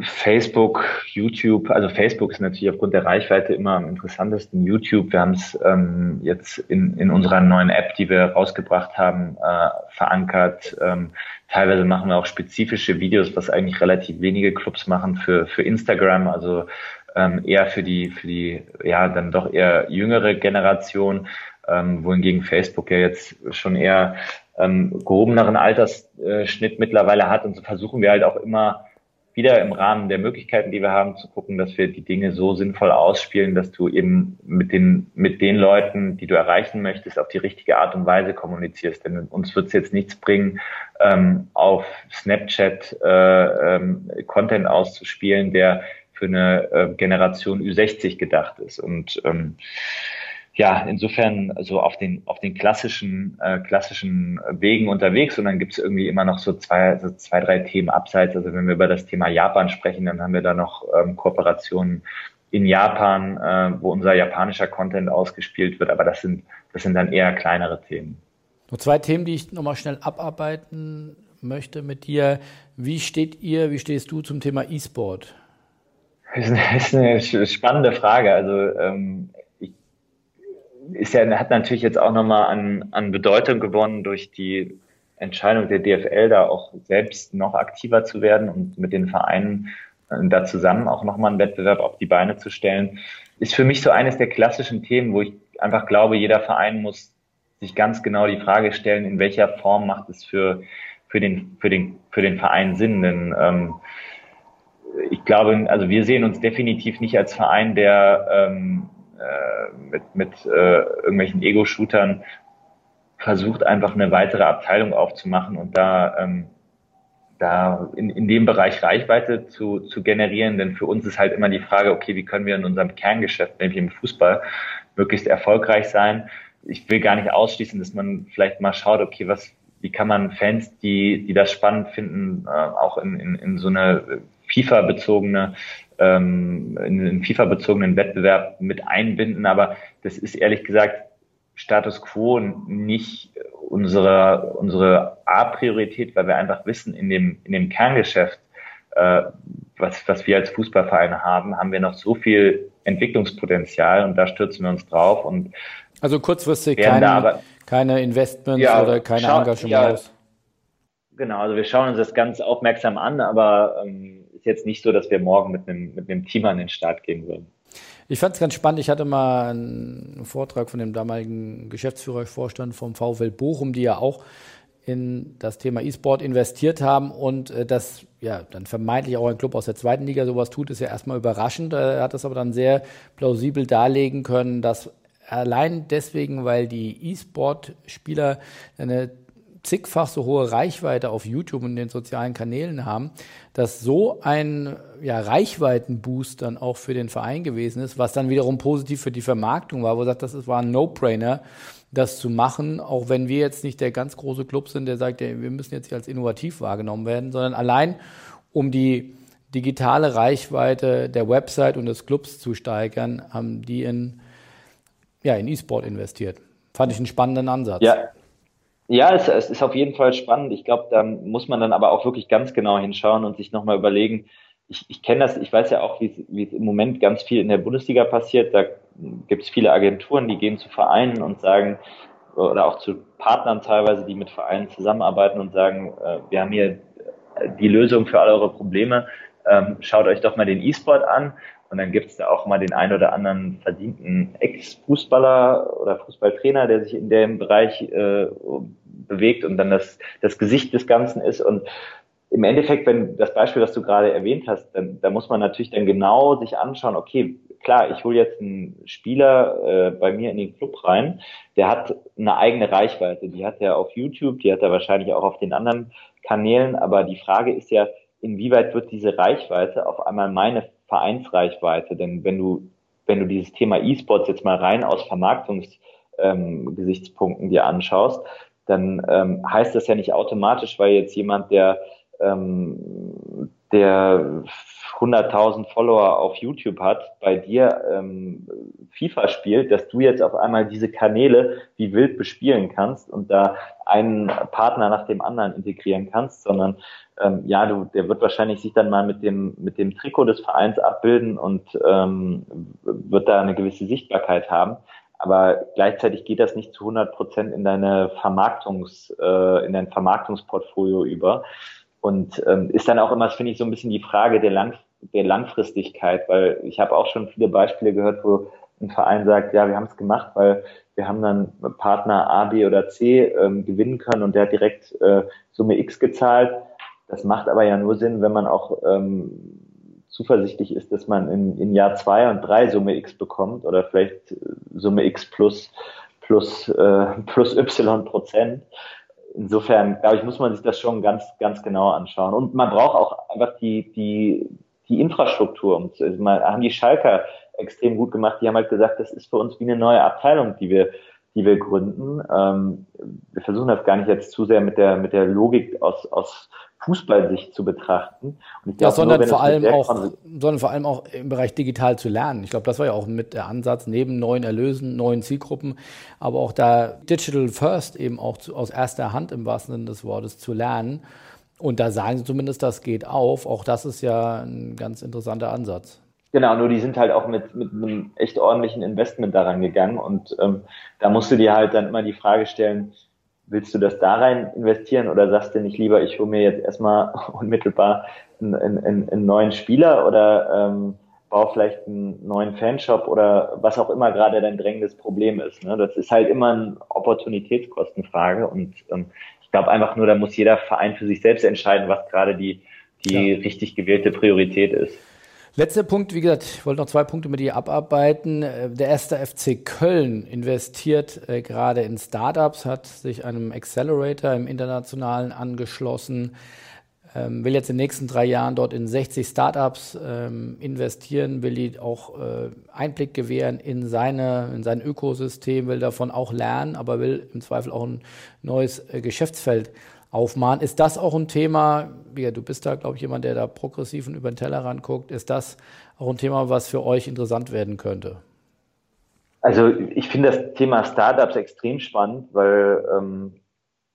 Facebook, YouTube, also Facebook ist natürlich aufgrund der Reichweite immer am interessantesten. YouTube, wir haben es ähm, jetzt in, in unserer neuen App, die wir rausgebracht haben, äh, verankert. Ähm, teilweise machen wir auch spezifische Videos, was eigentlich relativ wenige Clubs machen für, für Instagram. Also ähm, eher für die, für die, ja, dann doch eher jüngere Generation, ähm, wohingegen Facebook ja jetzt schon eher ähm, gehobeneren Altersschnitt mittlerweile hat. Und so versuchen wir halt auch immer wieder im Rahmen der Möglichkeiten, die wir haben, zu gucken, dass wir die Dinge so sinnvoll ausspielen, dass du eben mit den, mit den Leuten, die du erreichen möchtest, auf die richtige Art und Weise kommunizierst. Denn uns wird es jetzt nichts bringen, ähm, auf Snapchat äh, ähm, Content auszuspielen, der für eine äh, Generation Ü60 gedacht ist. Und ähm, ja, insofern so auf den auf den klassischen äh, klassischen Wegen unterwegs und dann gibt es irgendwie immer noch so zwei so zwei drei Themen abseits. Also wenn wir über das Thema Japan sprechen, dann haben wir da noch ähm, Kooperationen in Japan, äh, wo unser japanischer Content ausgespielt wird. Aber das sind das sind dann eher kleinere Themen. Noch zwei Themen, die ich nochmal schnell abarbeiten möchte mit dir. Wie steht ihr, wie stehst du zum Thema E-Sport? Das ist eine, spannende Frage. Also ähm, ist ja, hat natürlich jetzt auch nochmal an, an Bedeutung gewonnen durch die Entscheidung der DFL, da auch selbst noch aktiver zu werden und mit den Vereinen äh, da zusammen auch nochmal einen Wettbewerb auf die Beine zu stellen. Ist für mich so eines der klassischen Themen, wo ich einfach glaube, jeder Verein muss sich ganz genau die Frage stellen, in welcher Form macht es für, für, den, für, den, für den Verein Sinn. Denn ähm, ich glaube, also wir sehen uns definitiv nicht als Verein, der ähm, äh, mit, mit äh, irgendwelchen Ego-Shootern versucht, einfach eine weitere Abteilung aufzumachen und da, ähm, da in, in dem Bereich Reichweite zu, zu generieren. Denn für uns ist halt immer die Frage, okay, wie können wir in unserem Kerngeschäft, nämlich im Fußball, möglichst erfolgreich sein. Ich will gar nicht ausschließen, dass man vielleicht mal schaut, okay, was, wie kann man Fans, die, die das spannend finden, äh, auch in, in, in so eine FIFA-bezogene, ähm, in einen FIFA-bezogenen Wettbewerb mit einbinden. Aber das ist ehrlich gesagt Status quo nicht unsere, unsere A-Priorität, weil wir einfach wissen, in dem, in dem Kerngeschäft, äh, was, was wir als Fußballvereine haben, haben wir noch so viel Entwicklungspotenzial und da stürzen wir uns drauf und also kurzfristig keine, aber, keine Investments ja, oder keine schau, Engagements. Ja, genau, also wir schauen uns das ganz aufmerksam an, aber ähm, ist jetzt nicht so, dass wir morgen mit einem, mit einem Team an den Start gehen würden. Ich fand es ganz spannend. Ich hatte mal einen Vortrag von dem damaligen Geschäftsführervorstand vom VfL Bochum, die ja auch in das Thema E-Sport investiert haben und äh, das ja dann vermeintlich auch ein Club aus der zweiten Liga sowas tut, ist ja erstmal überraschend. Er hat das aber dann sehr plausibel darlegen können, dass allein deswegen, weil die E-Sport-Spieler eine zigfach so hohe Reichweite auf YouTube und den sozialen Kanälen haben, dass so ein ja, Reichweitenboost dann auch für den Verein gewesen ist, was dann wiederum positiv für die Vermarktung war, wo er sagt, das war ein No-Brainer, das zu machen, auch wenn wir jetzt nicht der ganz große Club sind, der sagt, wir müssen jetzt hier als innovativ wahrgenommen werden, sondern allein um die digitale Reichweite der Website und des Clubs zu steigern, haben die in, ja, in E-Sport investiert. Fand ich einen spannenden Ansatz. Ja, ja, es, es ist auf jeden Fall spannend. Ich glaube, da muss man dann aber auch wirklich ganz genau hinschauen und sich nochmal überlegen. Ich, ich kenne das, ich weiß ja auch, wie es im Moment ganz viel in der Bundesliga passiert. Da gibt es viele Agenturen, die gehen zu Vereinen und sagen, oder auch zu Partnern teilweise, die mit Vereinen zusammenarbeiten und sagen, äh, wir haben hier die Lösung für alle eure Probleme. Ähm, schaut euch doch mal den E-Sport an. Und dann gibt es da auch mal den ein oder anderen verdienten Ex-Fußballer oder Fußballtrainer, der sich in dem Bereich äh, bewegt und dann das, das Gesicht des Ganzen ist. Und im Endeffekt, wenn das Beispiel, das du gerade erwähnt hast, dann, da muss man natürlich dann genau sich anschauen, okay, klar, ich hole jetzt einen Spieler äh, bei mir in den Club rein, der hat eine eigene Reichweite, die hat er auf YouTube, die hat er wahrscheinlich auch auf den anderen Kanälen, aber die Frage ist ja, inwieweit wird diese Reichweite auf einmal meine Vereinsreichweite. Denn wenn du, wenn du dieses Thema E-Sports jetzt mal rein aus Vermarktungsgesichtspunkten ähm, dir anschaust, dann ähm, heißt das ja nicht automatisch, weil jetzt jemand, der, ähm, der 100.000 Follower auf YouTube hat, bei dir ähm, FIFA spielt, dass du jetzt auf einmal diese Kanäle wie wild bespielen kannst und da einen Partner nach dem anderen integrieren kannst, sondern ähm, ja, du, der wird wahrscheinlich sich dann mal mit dem mit dem Trikot des Vereins abbilden und ähm, wird da eine gewisse Sichtbarkeit haben. Aber gleichzeitig geht das nicht zu 100 Prozent in deine Vermarktungs, äh, in dein Vermarktungsportfolio über. Und ähm, ist dann auch immer, finde ich, so ein bisschen die Frage der, Lang der Langfristigkeit, weil ich habe auch schon viele Beispiele gehört, wo ein Verein sagt, ja, wir haben es gemacht, weil wir haben dann Partner A, B oder C ähm, gewinnen können und der hat direkt äh, Summe X gezahlt. Das macht aber ja nur Sinn, wenn man auch ähm, zuversichtlich ist, dass man in, in Jahr zwei und drei Summe X bekommt oder vielleicht äh, Summe X plus plus äh, plus Y Prozent insofern, glaube ich, muss man sich das schon ganz, ganz genau anschauen. Und man braucht auch einfach die, die, die Infrastruktur. Also mal haben die Schalker extrem gut gemacht. Die haben halt gesagt, das ist für uns wie eine neue Abteilung, die wir, die wir gründen. Ähm, wir versuchen das gar nicht jetzt zu sehr mit der, mit der Logik aus, aus Fußballsicht zu betrachten. Und ja, sondern nur, vor allem auch, sondern vor allem auch im Bereich digital zu lernen. Ich glaube, das war ja auch mit der Ansatz neben neuen Erlösen, neuen Zielgruppen, aber auch da Digital First eben auch zu, aus erster Hand im wahrsten Sinne des Wortes zu lernen. Und da sagen sie zumindest, das geht auf. Auch das ist ja ein ganz interessanter Ansatz. Genau, nur die sind halt auch mit, mit einem echt ordentlichen Investment daran gegangen. Und ähm, da musst du dir halt dann immer die Frage stellen, willst du das da rein investieren oder sagst du nicht lieber, ich hole mir jetzt erstmal unmittelbar einen, einen, einen neuen Spieler oder ähm, baue vielleicht einen neuen Fanshop oder was auch immer gerade dein drängendes Problem ist. Ne? Das ist halt immer eine Opportunitätskostenfrage und ähm, ich glaube einfach nur, da muss jeder Verein für sich selbst entscheiden, was gerade die, die ja. richtig gewählte Priorität ist. Letzter Punkt, wie gesagt, ich wollte noch zwei Punkte mit dir abarbeiten. Äh, der erste FC Köln investiert äh, gerade in Startups, hat sich einem Accelerator im Internationalen angeschlossen, ähm, will jetzt in den nächsten drei Jahren dort in 60 Startups ähm, investieren, will die auch äh, Einblick gewähren in, seine, in sein Ökosystem, will davon auch lernen, aber will im Zweifel auch ein neues äh, Geschäftsfeld aufmachen. Ist das auch ein Thema, du bist da, glaube ich, jemand, der da progressiv und über den Tellerrand guckt, ist das auch ein Thema, was für euch interessant werden könnte? Also ich finde das Thema Startups extrem spannend, weil, ähm,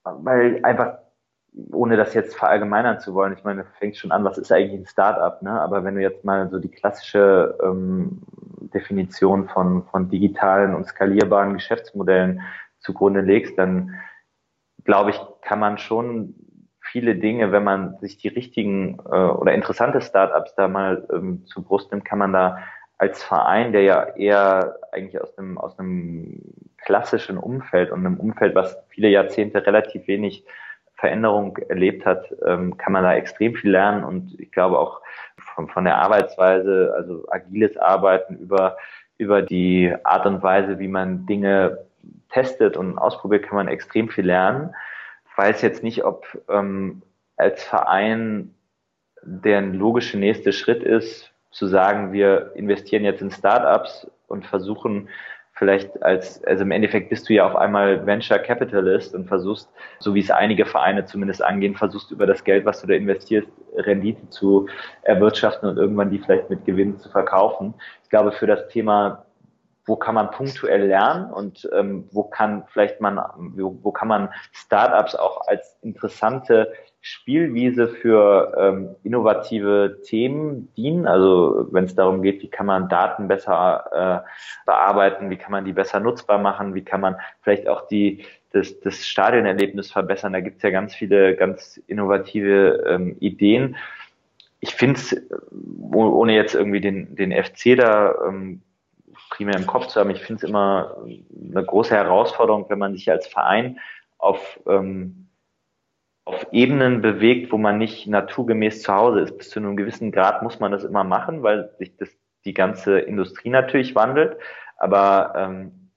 weil einfach, ohne das jetzt verallgemeinern zu wollen, ich meine, fängt schon an, was ist eigentlich ein Startup, ne? Aber wenn du jetzt mal so die klassische ähm, Definition von, von digitalen und skalierbaren Geschäftsmodellen zugrunde legst, dann glaube ich, kann man schon viele Dinge, wenn man sich die richtigen äh, oder interessante Startups da mal ähm, zu Brust nimmt, kann man da als Verein, der ja eher eigentlich aus einem, aus einem klassischen Umfeld und einem Umfeld, was viele Jahrzehnte relativ wenig Veränderung erlebt hat, ähm, kann man da extrem viel lernen. Und ich glaube auch von, von der Arbeitsweise, also agiles Arbeiten über, über die Art und Weise, wie man Dinge testet und ausprobiert, kann man extrem viel lernen. Ich weiß jetzt nicht, ob ähm, als Verein der logische nächste Schritt ist, zu sagen, wir investieren jetzt in Startups und versuchen vielleicht als, also im Endeffekt bist du ja auf einmal Venture Capitalist und versuchst, so wie es einige Vereine zumindest angehen, versuchst über das Geld, was du da investierst, Rendite zu erwirtschaften und irgendwann die vielleicht mit Gewinn zu verkaufen. Ich glaube, für das Thema wo kann man punktuell lernen und ähm, wo kann vielleicht man, wo, wo kann man Startups auch als interessante Spielwiese für ähm, innovative Themen dienen. Also wenn es darum geht, wie kann man Daten besser äh, bearbeiten, wie kann man die besser nutzbar machen, wie kann man vielleicht auch die das, das Stadionerlebnis verbessern. Da gibt es ja ganz viele ganz innovative ähm, Ideen. Ich finde es, ohne jetzt irgendwie den, den FC da ähm, primär im Kopf zu haben. Ich finde es immer eine große Herausforderung, wenn man sich als Verein auf, ähm, auf Ebenen bewegt, wo man nicht naturgemäß zu Hause ist. Bis zu einem gewissen Grad muss man das immer machen, weil sich das, die ganze Industrie natürlich wandelt. Aber ähm,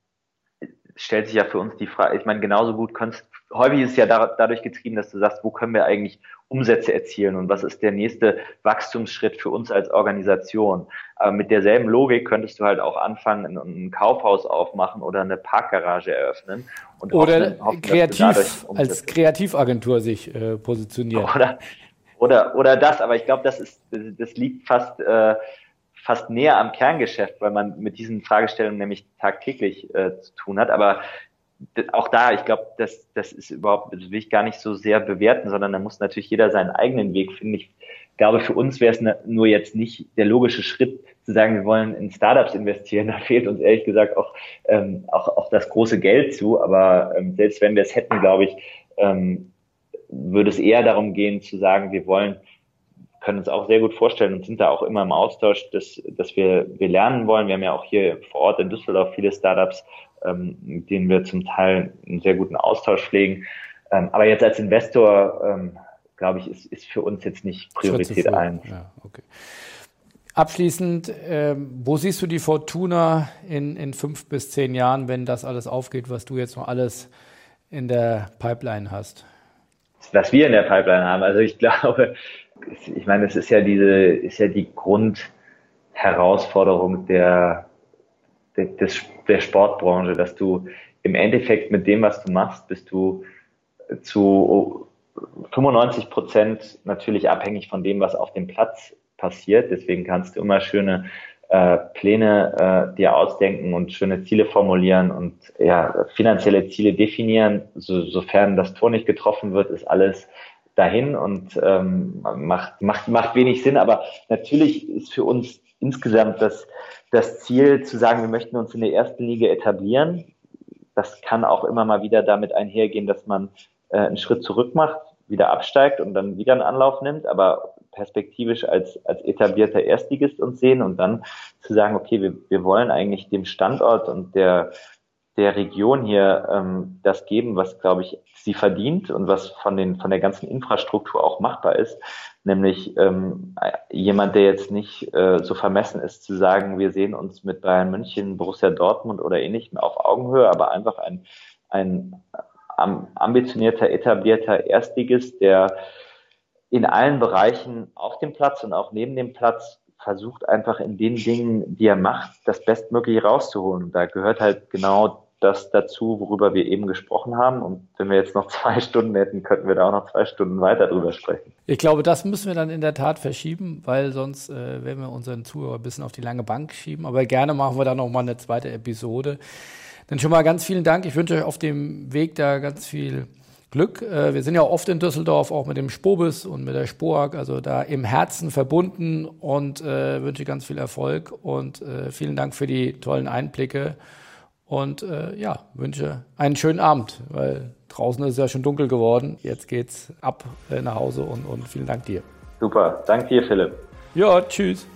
stellt sich ja für uns die Frage, ich meine, genauso gut kannst, häufig ist es ja da, dadurch getrieben, dass du sagst, wo können wir eigentlich Umsätze erzielen und was ist der nächste Wachstumsschritt für uns als Organisation. Aber mit derselben Logik könntest du halt auch anfangen, ein Kaufhaus aufmachen oder eine Parkgarage eröffnen. Und oder hoffen, hoffen, kreativ, als Kreativagentur sich äh, positionieren. Oder, oder, oder das, aber ich glaube, das ist, das liegt fast, äh, fast näher am Kerngeschäft, weil man mit diesen Fragestellungen nämlich tagtäglich äh, zu tun hat. Aber auch da, ich glaube, das, das ist überhaupt, das will ich gar nicht so sehr bewerten, sondern da muss natürlich jeder seinen eigenen Weg finden. Ich glaube, für uns wäre es ne, nur jetzt nicht der logische Schritt zu sagen, wir wollen in Startups investieren. Da fehlt uns ehrlich gesagt auch, ähm, auch, auch das große Geld zu. Aber ähm, selbst wenn wir es hätten, glaube ich, ähm, würde es eher darum gehen zu sagen, wir wollen können uns auch sehr gut vorstellen und sind da auch immer im Austausch, dass, dass wir, wir lernen wollen. Wir haben ja auch hier vor Ort in Düsseldorf viele Startups, ähm, mit denen wir zum Teil einen sehr guten Austausch pflegen. Ähm, aber jetzt als Investor, ähm, glaube ich, ist, ist für uns jetzt nicht Priorität ein. Ja, okay. Abschließend, ähm, wo siehst du die Fortuna in, in fünf bis zehn Jahren, wenn das alles aufgeht, was du jetzt noch alles in der Pipeline hast? Was wir in der Pipeline haben. Also ich glaube, ich meine, es ist ja diese, ist ja die Grundherausforderung der, der, des, der Sportbranche, dass du im Endeffekt mit dem, was du machst, bist du zu 95 Prozent natürlich abhängig von dem, was auf dem Platz passiert. Deswegen kannst du immer schöne äh, Pläne äh, dir ausdenken und schöne Ziele formulieren und ja, finanzielle Ziele definieren. So, sofern das Tor nicht getroffen wird, ist alles dahin und ähm, macht, macht, macht wenig Sinn. Aber natürlich ist für uns insgesamt das, das Ziel zu sagen, wir möchten uns in der ersten Liga etablieren. Das kann auch immer mal wieder damit einhergehen, dass man äh, einen Schritt zurück macht, wieder absteigt und dann wieder einen Anlauf nimmt, aber perspektivisch als, als etablierter Erstligist uns sehen und dann zu sagen, okay, wir, wir wollen eigentlich dem Standort und der der Region hier ähm, das geben, was, glaube ich, sie verdient und was von, den, von der ganzen Infrastruktur auch machbar ist. Nämlich ähm, jemand, der jetzt nicht äh, so vermessen ist zu sagen, wir sehen uns mit Bayern München, Borussia Dortmund oder ähnlichem auf Augenhöhe, aber einfach ein, ein ambitionierter, etablierter Erstligist, der in allen Bereichen auf dem Platz und auch neben dem Platz versucht einfach in den Dingen, die er macht, das Bestmögliche rauszuholen. Da gehört halt genau das dazu, worüber wir eben gesprochen haben. Und wenn wir jetzt noch zwei Stunden hätten, könnten wir da auch noch zwei Stunden weiter drüber sprechen. Ich glaube, das müssen wir dann in der Tat verschieben, weil sonst äh, werden wir unseren Zuhörer ein bisschen auf die lange Bank schieben. Aber gerne machen wir da noch mal eine zweite Episode. Dann schon mal ganz vielen Dank. Ich wünsche euch auf dem Weg da ganz viel Glück. Äh, wir sind ja oft in Düsseldorf, auch mit dem Spobis und mit der Spoag, also da im Herzen verbunden und äh, wünsche ganz viel Erfolg und äh, vielen Dank für die tollen Einblicke und äh, ja, wünsche einen schönen Abend, weil draußen ist es ja schon dunkel geworden. Jetzt geht's ab nach Hause und, und vielen Dank dir. Super, danke dir, Philipp. Ja, tschüss.